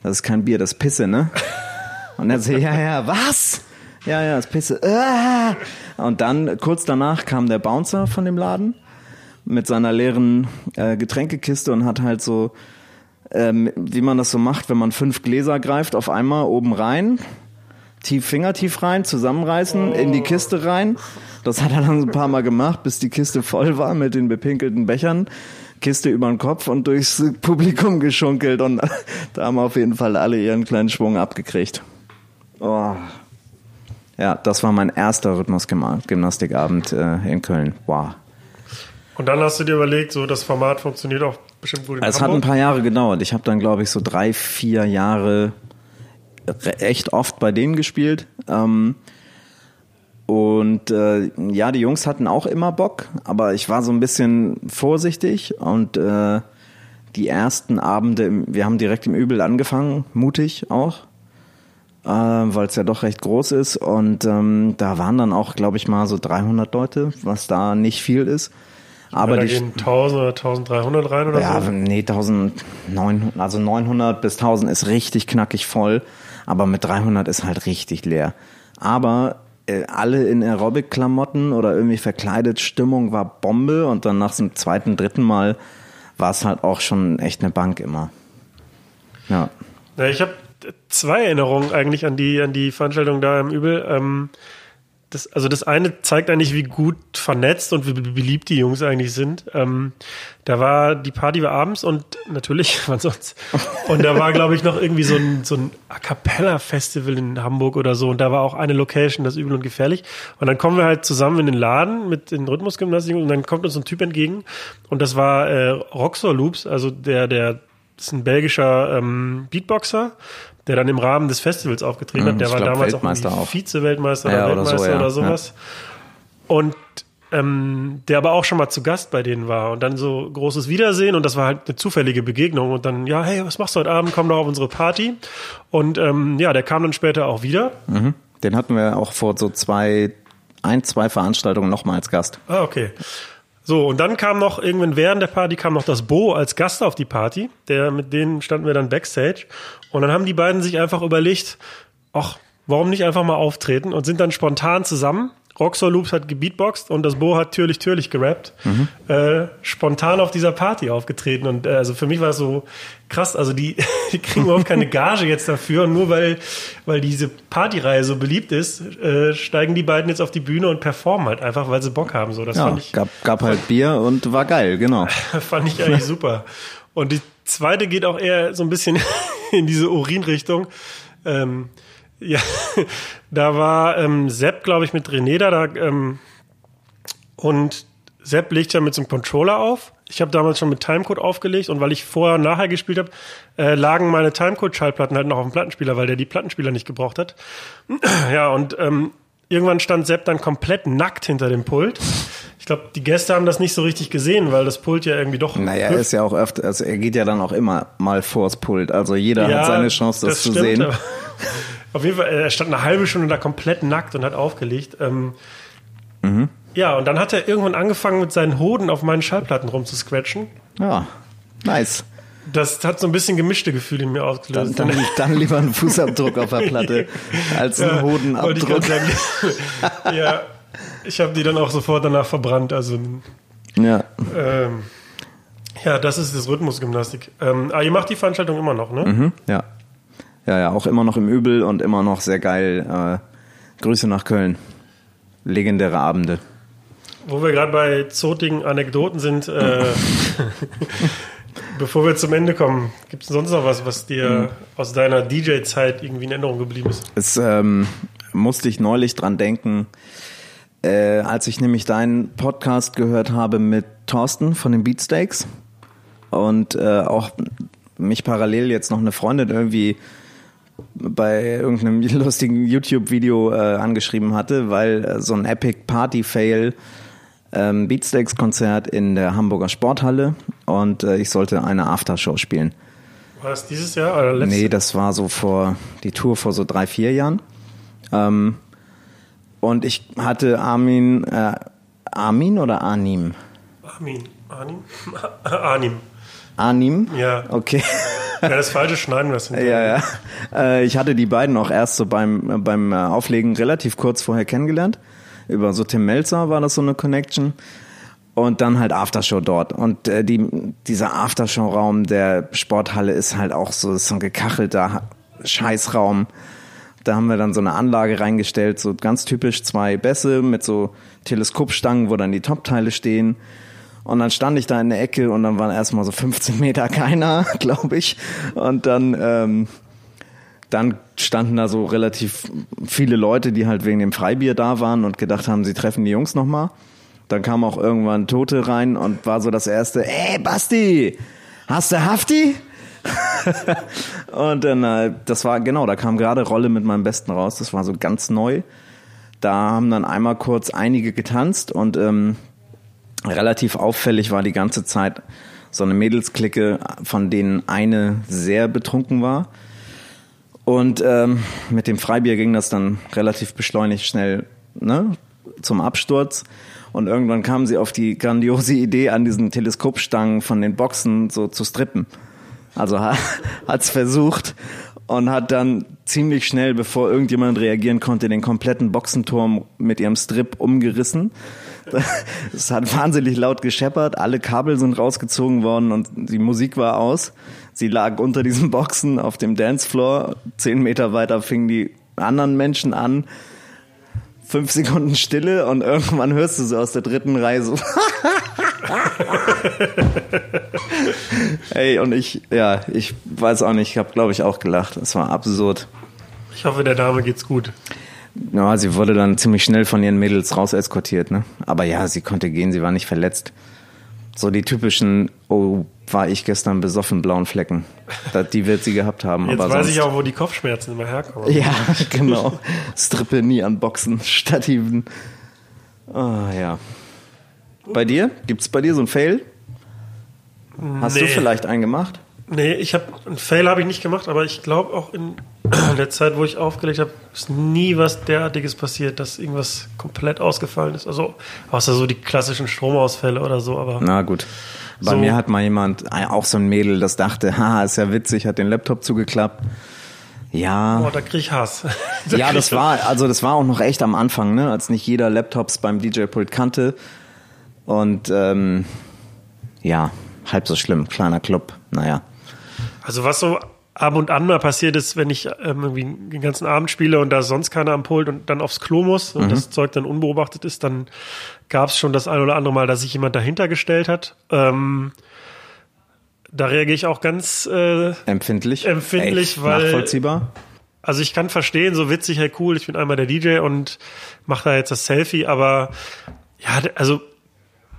das ist kein Bier, das ist Pisse, ne? Und er so, ja, ja, was? Ja, ja, das Pisse. Ah! Und dann, kurz danach, kam der Bouncer von dem Laden mit seiner leeren äh, Getränkekiste und hat halt so, ähm, wie man das so macht, wenn man fünf Gläser greift, auf einmal oben rein, tief Finger tief rein, zusammenreißen, in die Kiste rein. Das hat er dann ein paar Mal gemacht, bis die Kiste voll war mit den bepinkelten Bechern. Kiste über den Kopf und durchs Publikum geschunkelt und da haben auf jeden Fall alle ihren kleinen Schwung abgekriegt. Oh. Ja, das war mein erster Rhythmusgymnastikabend äh, in Köln. Wow. Und dann hast du dir überlegt, so das Format funktioniert auch bestimmt gut in Es hat ein Hamburg. paar Jahre gedauert. Ich habe dann, glaube ich, so drei, vier Jahre re- echt oft bei denen gespielt. Ähm, und äh, ja, die Jungs hatten auch immer Bock, aber ich war so ein bisschen vorsichtig und äh, die ersten Abende, wir haben direkt im Übel angefangen, mutig auch, äh, weil es ja doch recht groß ist und ähm, da waren dann auch, glaube ich, mal so 300 Leute, was da nicht viel ist. Aber da die, gehen 1000 oder 1300 rein oder ja, so. nee, 1900, also 900 bis 1000 ist richtig knackig voll, aber mit 300 ist halt richtig leer. Aber äh, alle in Aerobic-Klamotten oder irgendwie verkleidet, Stimmung war Bombe und dann nach dem zweiten, dritten Mal war es halt auch schon echt eine Bank immer. Ja. Ja, ich habe zwei Erinnerungen eigentlich an die, an die Veranstaltung da im Übel. Ähm, das, also das eine zeigt eigentlich, wie gut vernetzt und wie beliebt die Jungs eigentlich sind. Ähm, da war, die Party war abends und natürlich, wann sonst. Und da war, glaube ich, noch irgendwie so ein, so ein A Cappella-Festival in Hamburg oder so. Und da war auch eine Location, das übel und gefährlich. Und dann kommen wir halt zusammen in den Laden mit den Rhythmusgymnastik und dann kommt uns ein Typ entgegen. Und das war äh, Roxor Loops, also der, der ist ein belgischer ähm, Beatboxer, der dann im Rahmen des Festivals aufgetreten Mhm, hat. Der war glaub, damals Weltmeister auch. Vize-Weltmeister Ja, oder oder so, Weltmeister oder, ja, sowas. Und ähm, der aber auch schon mal zu Gast bei denen war und dann so großes Wiedersehen und das war halt eine zufällige Begegnung und dann, ja, hey, was machst du heute Abend? Komm doch auf unsere Party. Und ähm, ja, der kam dann später auch wieder. Mhm. Den hatten wir auch vor so zwei, ein, zwei Veranstaltungen nochmal als Gast. Ah, okay. So, und dann kam noch irgendwann während der Party kam noch das Bo als Gast auf die Party. Der, mit denen standen wir dann Backstage. Und dann haben die beiden sich einfach überlegt, ach, warum nicht einfach mal auftreten und sind dann spontan zusammen. Roxor Loops hat gebeatboxt und das Bo hat türlich türlich gerappt. Äh, spontan auf dieser Party aufgetreten. Und äh, also für mich war es so krass, also die, die kriegen überhaupt keine Gage jetzt dafür. Und nur weil, weil diese Partyreihe so beliebt ist, äh, steigen die beiden jetzt auf die Bühne und performen halt einfach, weil sie Bock haben. So, das Ja, fand ich gab, gab halt Bier und war geil, genau. fand ich eigentlich super. Und die zweite geht auch eher so ein bisschen in diese Urinrichtung. Ähm, ja, da war ähm, Sepp, glaube ich, mit René da, da ähm, und Sepp legt ja mit so einem Controller auf. Ich habe damals schon mit Timecode aufgelegt und weil ich vorher und nachher gespielt habe, äh, lagen meine Timecode-Schallplatten halt noch auf dem Plattenspieler, weil der die Plattenspieler nicht gebraucht hat. ja, und ähm, irgendwann stand Sepp dann komplett nackt hinter dem Pult. Ich glaube, die Gäste haben das nicht so richtig gesehen, weil das Pult ja irgendwie doch. Naja, er ist ja auch öfter, also er geht ja dann auch immer mal vors Pult. Also jeder hat seine Chance, das, zu stimmt, sehen. Auf jeden Fall, er stand eine halbe Stunde da komplett nackt und hat aufgelegt. Ähm, Mhm. Ja, und dann hat er irgendwann angefangen, mit seinen Hoden auf meinen Schallplatten rumzuscratchen. Ja, nice. Das hat so ein bisschen gemischte Gefühle in mir Dann, ausgelöst. dann, dann lieber einen Fußabdruck auf der Platte als einen Ja, ich Hodenabdruck. sagen. ja, ich habe die dann auch sofort danach verbrannt. Also, Ja. ähm, ja, das ist das Rhythmusgymnastik. Ähm, aber ihr macht die Veranstaltung immer noch, ne? Mhm, ja. Ja, ja, auch immer noch im Übel und immer noch sehr geil. Äh, Grüße nach Köln. Legendäre Abende. Wo wir gerade bei zotigen Anekdoten sind, äh, bevor wir zum Ende kommen, gibt es sonst noch was, was dir aus deiner DJ-Zeit irgendwie in Erinnerung geblieben ist? Es ähm, musste ich neulich dran denken, äh, als ich nämlich deinen Podcast gehört habe mit Thorsten von den Beatsteaks und äh, auch mich parallel jetzt noch eine Freundin irgendwie bei irgendeinem lustigen YouTube-Video äh, angeschrieben hatte, weil äh, so ein Epic Party-Fail ähm, Beatsteaks-Konzert in der Hamburger Sporthalle und äh, ich sollte eine Aftershow spielen. War das dieses Jahr oder letztes Nee, das war so vor, die Tour vor so drei, vier Jahren. Ähm, und ich hatte Armin, äh, Armin oder Anim? Armin. Arnim? Arnim. Anim? Ja. Okay. Ja, das falsche schneiden wir es ja, ja. Äh, ich hatte die beiden auch erst so beim, äh, beim äh, Auflegen relativ kurz vorher kennengelernt. Über so Tim Melzer war das so eine Connection. Und dann halt Aftershow dort. Und die, dieser Aftershow-Raum der Sporthalle ist halt auch so, so ein gekachelter Scheißraum. Da haben wir dann so eine Anlage reingestellt, so ganz typisch zwei Bässe mit so Teleskopstangen, wo dann die Top-Teile stehen. Und dann stand ich da in der Ecke und dann waren erstmal so 15 Meter keiner, glaube ich. Und dann, ähm, dann standen da so relativ viele Leute, die halt wegen dem Freibier da waren und gedacht haben, sie treffen die Jungs nochmal. Dann kam auch irgendwann Tote rein und war so das erste, ey Basti, hast du Hafti? und dann, äh, das war, genau, da kam gerade Rolle mit meinem Besten raus, das war so ganz neu. Da haben dann einmal kurz einige getanzt und ähm, relativ auffällig war die ganze Zeit so eine Mädelsklicke, von denen eine sehr betrunken war. Und ähm, mit dem Freibier ging das dann relativ beschleunigt schnell ne, zum Absturz. Und irgendwann kam sie auf die grandiose Idee, an diesen Teleskopstangen von den Boxen so zu strippen. Also ha- hat's versucht und hat dann ziemlich schnell, bevor irgendjemand reagieren konnte, den kompletten Boxenturm mit ihrem Strip umgerissen. Es hat wahnsinnig laut gescheppert, alle Kabel sind rausgezogen worden und die Musik war aus. Sie lag unter diesen Boxen auf dem Dancefloor. Zehn Meter weiter fingen die anderen Menschen an. Fünf Sekunden Stille und irgendwann hörst du so aus der dritten Reihe so. Ey, und ich, ja, ich weiß auch nicht, ich habe, glaube ich, auch gelacht. Es war absurd. Ich hoffe, der Dame geht's gut. Ja, sie wurde dann ziemlich schnell von ihren Mädels raus eskortiert, ne? Aber ja, sie konnte gehen, sie war nicht verletzt. So die typischen, oh, war ich gestern besoffen, blauen Flecken. Die wird sie gehabt haben. Jetzt aber weiß sonst, ich auch, wo die Kopfschmerzen immer herkommen. Ja, genau. Strippe nie an Boxen, Stativen. Ah, ja. Bei dir? Gibt's bei dir so ein Fail? Hast du Nee. vielleicht einen gemacht? Nee, ich habe einen Fail habe ich nicht gemacht, aber ich glaube auch in der Zeit, wo ich aufgelegt habe, ist nie was derartiges passiert, dass irgendwas komplett ausgefallen ist. Also außer so die klassischen Stromausfälle oder so, aber Na gut. Bei So. mir hat mal jemand, äh, auch so ein Mädel, das dachte, haha, ist ja witzig, hat den Laptop zugeklappt. Ja. oh, da krieg ich Hass. Da Ja, das war, also das war auch noch echt am Anfang, ne, als nicht jeder Laptops beim DJ-Pult kannte. Und ähm, ja, halb so schlimm, kleiner Club, naja. Also was so ab und an mal passiert ist, wenn ich ähm, irgendwie den ganzen Abend spiele und da sonst keiner am Pult und dann aufs Klo muss und das Zeug dann unbeobachtet ist, dann gab es schon das ein oder andere Mal, dass sich jemand dahinter gestellt hat. Ähm, da reagiere ich auch ganz, äh, Empfindlich. Empfindlich, echt weil- Nachvollziehbar. also ich kann verstehen, so witzig, hey cool, ich bin einmal der DJ und mache da jetzt das Selfie, aber ja, also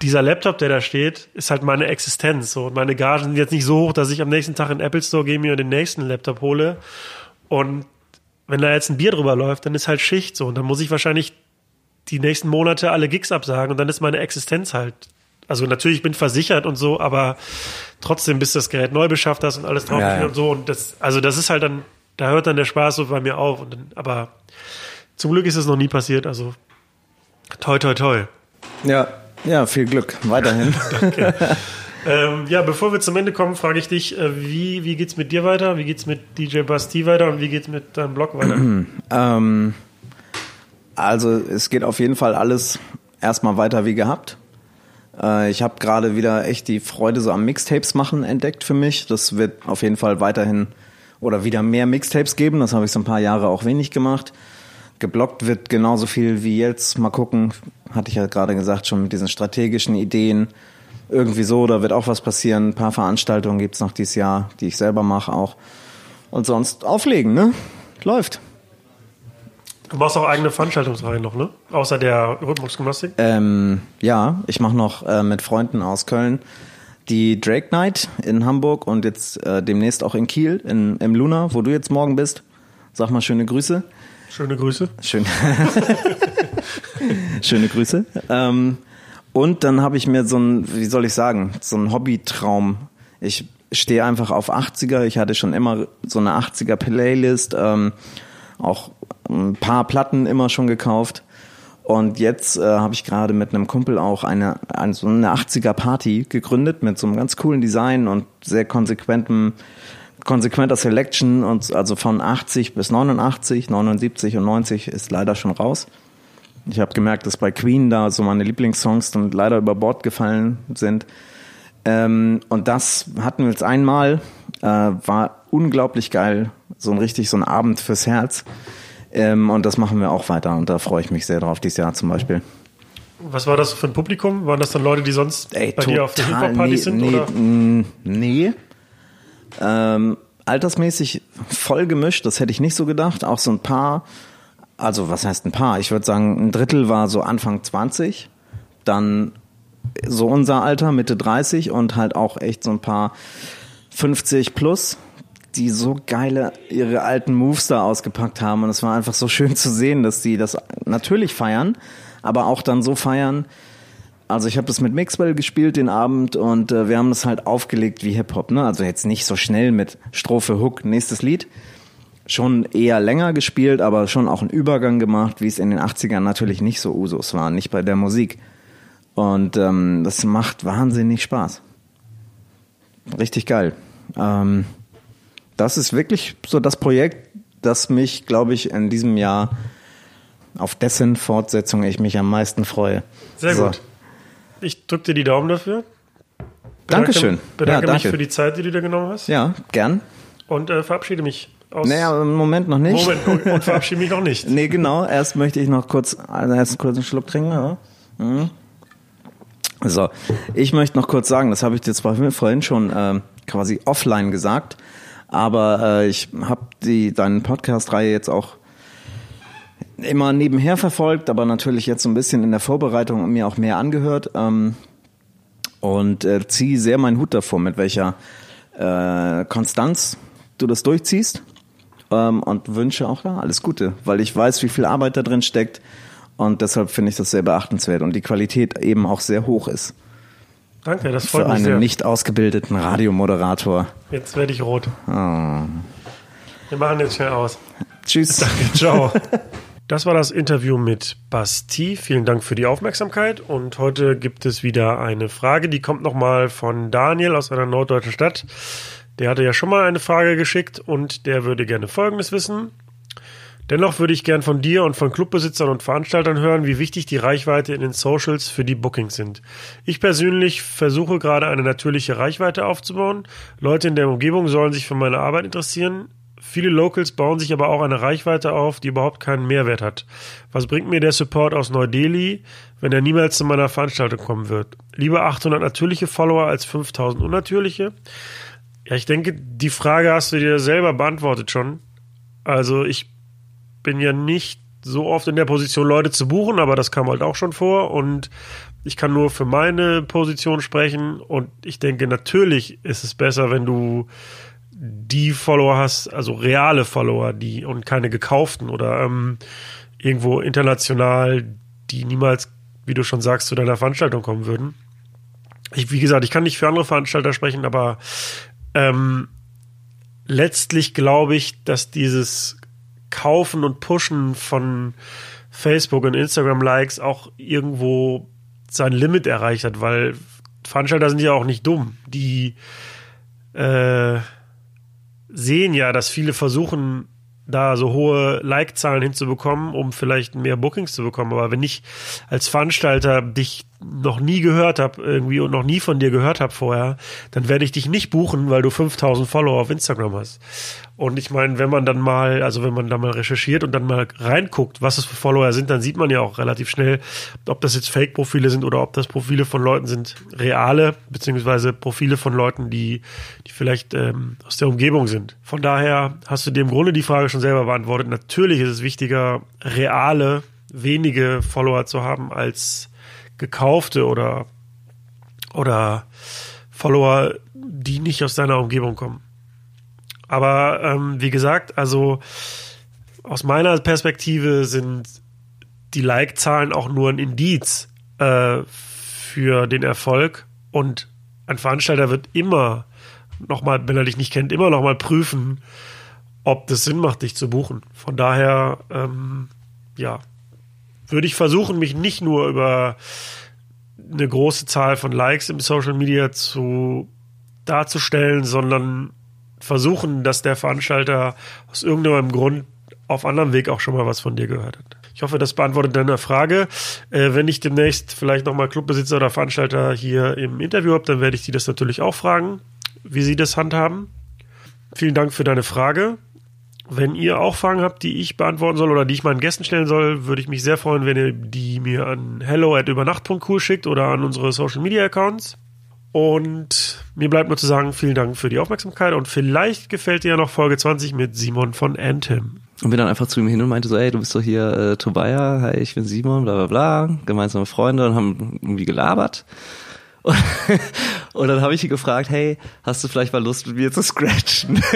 dieser Laptop, der da steht, ist halt meine Existenz. So. Und meine Gagen sind jetzt nicht so hoch, dass ich am nächsten Tag in den Apple Store gehe, mir den nächsten Laptop hole. Und wenn da jetzt ein Bier drüber läuft, dann ist halt Schicht so. Und dann muss ich wahrscheinlich die nächsten Monate alle Gigs absagen und dann ist meine Existenz halt. Also natürlich ich bin versichert und so, aber trotzdem, bis das Gerät neu beschafft hast und alles drauf Ja, ja. und so. Und das, also das ist halt dann, da hört dann der Spaß so bei mir auf. Und dann, aber zum Glück ist es noch nie passiert. Also toi toi toi. Ja, ja, viel Glück. Weiterhin. Danke. Ähm, ja, bevor wir zum Ende kommen, frage ich dich, äh, wie, wie geht's mit dir weiter? Wie geht's mit DJ Basti weiter und wie geht's mit deinem Blog weiter? ähm, also es geht auf jeden Fall alles erstmal weiter wie gehabt. Äh, ich habe gerade wieder echt die Freude so am Mixtapes machen entdeckt für mich. Das wird auf jeden Fall weiterhin oder wieder mehr Mixtapes geben. Das habe ich so ein paar Jahre auch wenig gemacht. Geblockt wird genauso viel wie jetzt. Mal gucken, hatte ich ja gerade gesagt, schon mit diesen strategischen Ideen irgendwie so, da wird auch was passieren. Ein paar Veranstaltungen gibt's noch dieses Jahr, die ich selber mache auch. Und sonst auflegen, ne? Läuft. Du machst auch eigene Veranstaltungsreihen noch, ne? Außer der Rhythmusgymnastik? Ähm, ja, ich mache noch äh, mit Freunden aus Köln die Drake Night in Hamburg und jetzt äh, demnächst auch in Kiel, in, im Luna, wo du jetzt morgen bist. Sag mal schöne Grüße. Schöne Grüße. Schön. schöne Grüße. Ähm, und dann habe ich mir so ein, wie soll ich sagen, so ein Hobbytraum. Ich stehe einfach auf 80er. Ich hatte schon immer so eine 80er Playlist, ähm, auch ein paar Platten immer schon gekauft. Und jetzt äh, habe ich gerade mit einem Kumpel auch eine, eine so eine 80er Party gegründet mit so einem ganz coolen Design und sehr konsequentem konsequenter Selection und also von 80 bis 89, 79 und 90 ist leider schon raus. Ich habe gemerkt, dass bei Queen da so meine Lieblingssongs dann leider über Bord gefallen sind. Ähm, und das hatten wir jetzt einmal, äh, war unglaublich geil, so ein richtig so ein Abend fürs Herz. Ähm, und das machen wir auch weiter und da freue ich mich sehr drauf, dieses Jahr zum Beispiel. Was war das für ein Publikum? Waren das dann Leute, die sonst Ey, bei dir auf der Hip-Hop-Party nee, sind? Nee, oder? mh, nee. Ähm, altersmäßig voll gemischt, das hätte ich nicht so gedacht. Auch so ein paar, also was heißt ein paar? Ich würde sagen, ein Drittel war so Anfang 20, dann so unser Alter, Mitte 30 und halt auch echt so ein paar 50 plus, die so geile ihre alten Moves da ausgepackt haben. Und es war einfach so schön zu sehen, dass die das natürlich feiern, aber auch dann so feiern. Also ich habe das mit Mixwell gespielt den Abend und äh, wir haben das halt aufgelegt wie Hip-Hop. Ne? Also jetzt nicht so schnell mit Strophe, Hook, nächstes Lied. Schon eher länger gespielt, aber schon auch einen Übergang gemacht, wie es in den 80ern natürlich nicht so Usus war, nicht bei der Musik. Und ähm, das macht wahnsinnig Spaß. Richtig geil. Ähm, das ist wirklich so das Projekt, das mich, glaube ich, in diesem Jahr auf dessen Fortsetzung ich mich am meisten freue. Sehr So. gut. Ich drücke dir die Daumen dafür. Dankeschön. Bedanke Ja, mich danke. für die Zeit, die du dir genommen hast. Ja, gern. Und äh, verabschiede mich aus. Naja, im Moment noch nicht. Moment, und, und verabschiede mich noch nicht. Nee, genau. Erst möchte ich noch kurz, also erst kurz einen Schluck trinken. Ja. Mhm. So, ich möchte noch kurz sagen, das habe ich dir zwar vorhin schon ähm, quasi offline gesagt, aber äh, ich habe die deine Podcast-Reihe jetzt auch immer nebenher verfolgt, aber natürlich jetzt so ein bisschen in der Vorbereitung und mir auch mehr angehört ähm, und äh, ziehe sehr meinen Hut davor, mit welcher äh, Konstanz du das durchziehst ähm, und wünsche auch da alles Gute, weil ich weiß, wie viel Arbeit da drin steckt und deshalb finde ich das sehr beachtenswert und die Qualität eben auch sehr hoch ist Danke, das freut für mich einen sehr. nicht ausgebildeten Radiomoderator. Jetzt werde ich rot. Oh. Wir machen jetzt schnell aus. Tschüss. Ciao. Das war das Interview mit Basti. Vielen Dank für die Aufmerksamkeit. Und heute gibt es wieder eine Frage, die kommt nochmal von Daniel aus einer norddeutschen Stadt. Der hatte ja schon mal eine Frage geschickt und der würde gerne Folgendes wissen. Dennoch würde ich gern von dir und von Clubbesitzern und Veranstaltern hören, wie wichtig die Reichweite in den Socials für die Bookings sind. Ich persönlich versuche gerade eine natürliche Reichweite aufzubauen. Leute in der Umgebung sollen sich für meine Arbeit interessieren. Viele Locals bauen sich aber auch eine Reichweite auf, die überhaupt keinen Mehrwert hat. Was bringt mir der Support aus Neu-Delhi, wenn er niemals zu meiner Veranstaltung kommen wird? Lieber 800 natürliche Follower als 5000 unnatürliche? Ja, ich denke, die Frage hast du dir selber beantwortet schon. Also ich bin ja nicht so oft in der Position, Leute zu buchen, aber das kam halt auch schon vor und ich kann nur für meine Position sprechen und ich denke, natürlich ist es besser, wenn du die Follower hast, also reale Follower, die und keine gekauften oder ähm, irgendwo international, die niemals, wie du schon sagst, zu deiner Veranstaltung kommen würden. Ich, wie gesagt, ich kann nicht für andere Veranstalter sprechen, aber ähm, letztlich glaube ich, dass dieses Kaufen und Pushen von Facebook und Instagram-Likes auch irgendwo sein Limit erreicht hat, weil Veranstalter sind ja auch nicht dumm. Die äh, sehen ja, dass viele versuchen, da so hohe Like-Zahlen hinzubekommen, um vielleicht mehr Bookings zu bekommen. Aber wenn ich als Veranstalter dich noch nie gehört habe irgendwie und noch nie von dir gehört habe vorher, dann werde ich dich nicht buchen, weil du 5000 Follower auf Instagram hast. Und ich meine, wenn man dann mal, also wenn man da mal recherchiert und dann mal reinguckt, was es für Follower sind, dann sieht man ja auch relativ schnell, ob das jetzt Fake-Profile sind oder ob das Profile von Leuten sind, reale, beziehungsweise Profile von Leuten, die, die vielleicht ähm, aus der Umgebung sind. Von daher hast du dir im Grunde die Frage schon selber beantwortet. Natürlich ist es wichtiger, reale, wenige Follower zu haben, als gekaufte oder, oder Follower, die nicht aus deiner Umgebung kommen. Aber ähm, wie gesagt, also aus meiner Perspektive sind die Like-Zahlen auch nur ein Indiz äh, für den Erfolg und ein Veranstalter wird immer nochmal, wenn er dich nicht kennt, immer nochmal prüfen, ob das Sinn macht, dich zu buchen. Von daher, ähm, ja, würde ich versuchen, mich nicht nur über eine große Zahl von Likes im Social Media zu darzustellen, sondern versuchen, dass der Veranstalter aus irgendeinem Grund auf anderem Weg auch schon mal was von dir gehört hat. Ich hoffe, das beantwortet deine Frage. Äh, wenn ich demnächst vielleicht nochmal Clubbesitzer oder Veranstalter hier im Interview habe, dann werde ich die das natürlich auch fragen, wie sie das handhaben. Vielen Dank für deine Frage. Wenn ihr auch Fragen habt, die ich beantworten soll oder die ich meinen Gästen stellen soll, würde ich mich sehr freuen, wenn ihr die mir an hello at übernacht.cool schickt oder an unsere Social Media Accounts. Und mir bleibt nur zu sagen, vielen Dank für die Aufmerksamkeit und vielleicht gefällt dir ja noch Folge 20 mit Simon von Anthem. Und bin dann einfach zu ihm hin und meinte so, ey, du bist doch hier äh, Tobaya, hi, ich bin Simon, bla bla bla, gemeinsame Freunde und haben irgendwie gelabert. Und, und dann habe ich ihn gefragt, hey, hast du vielleicht mal Lust mit mir zu scratchen?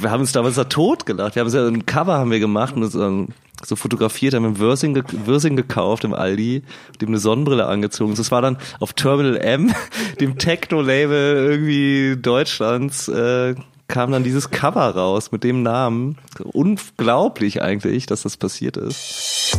wir haben uns damals da tot gelacht. Wir haben ja ein Cover haben wir gemacht und so, so fotografiert, haben wir Würsing, ge Würsing gekauft im Aldi, dem eine Sonnenbrille angezogen. Das war dann auf Terminal M, dem Techno-Label irgendwie Deutschlands, äh, kam dann dieses Cover raus mit dem Namen. Unglaublich eigentlich, dass das passiert ist.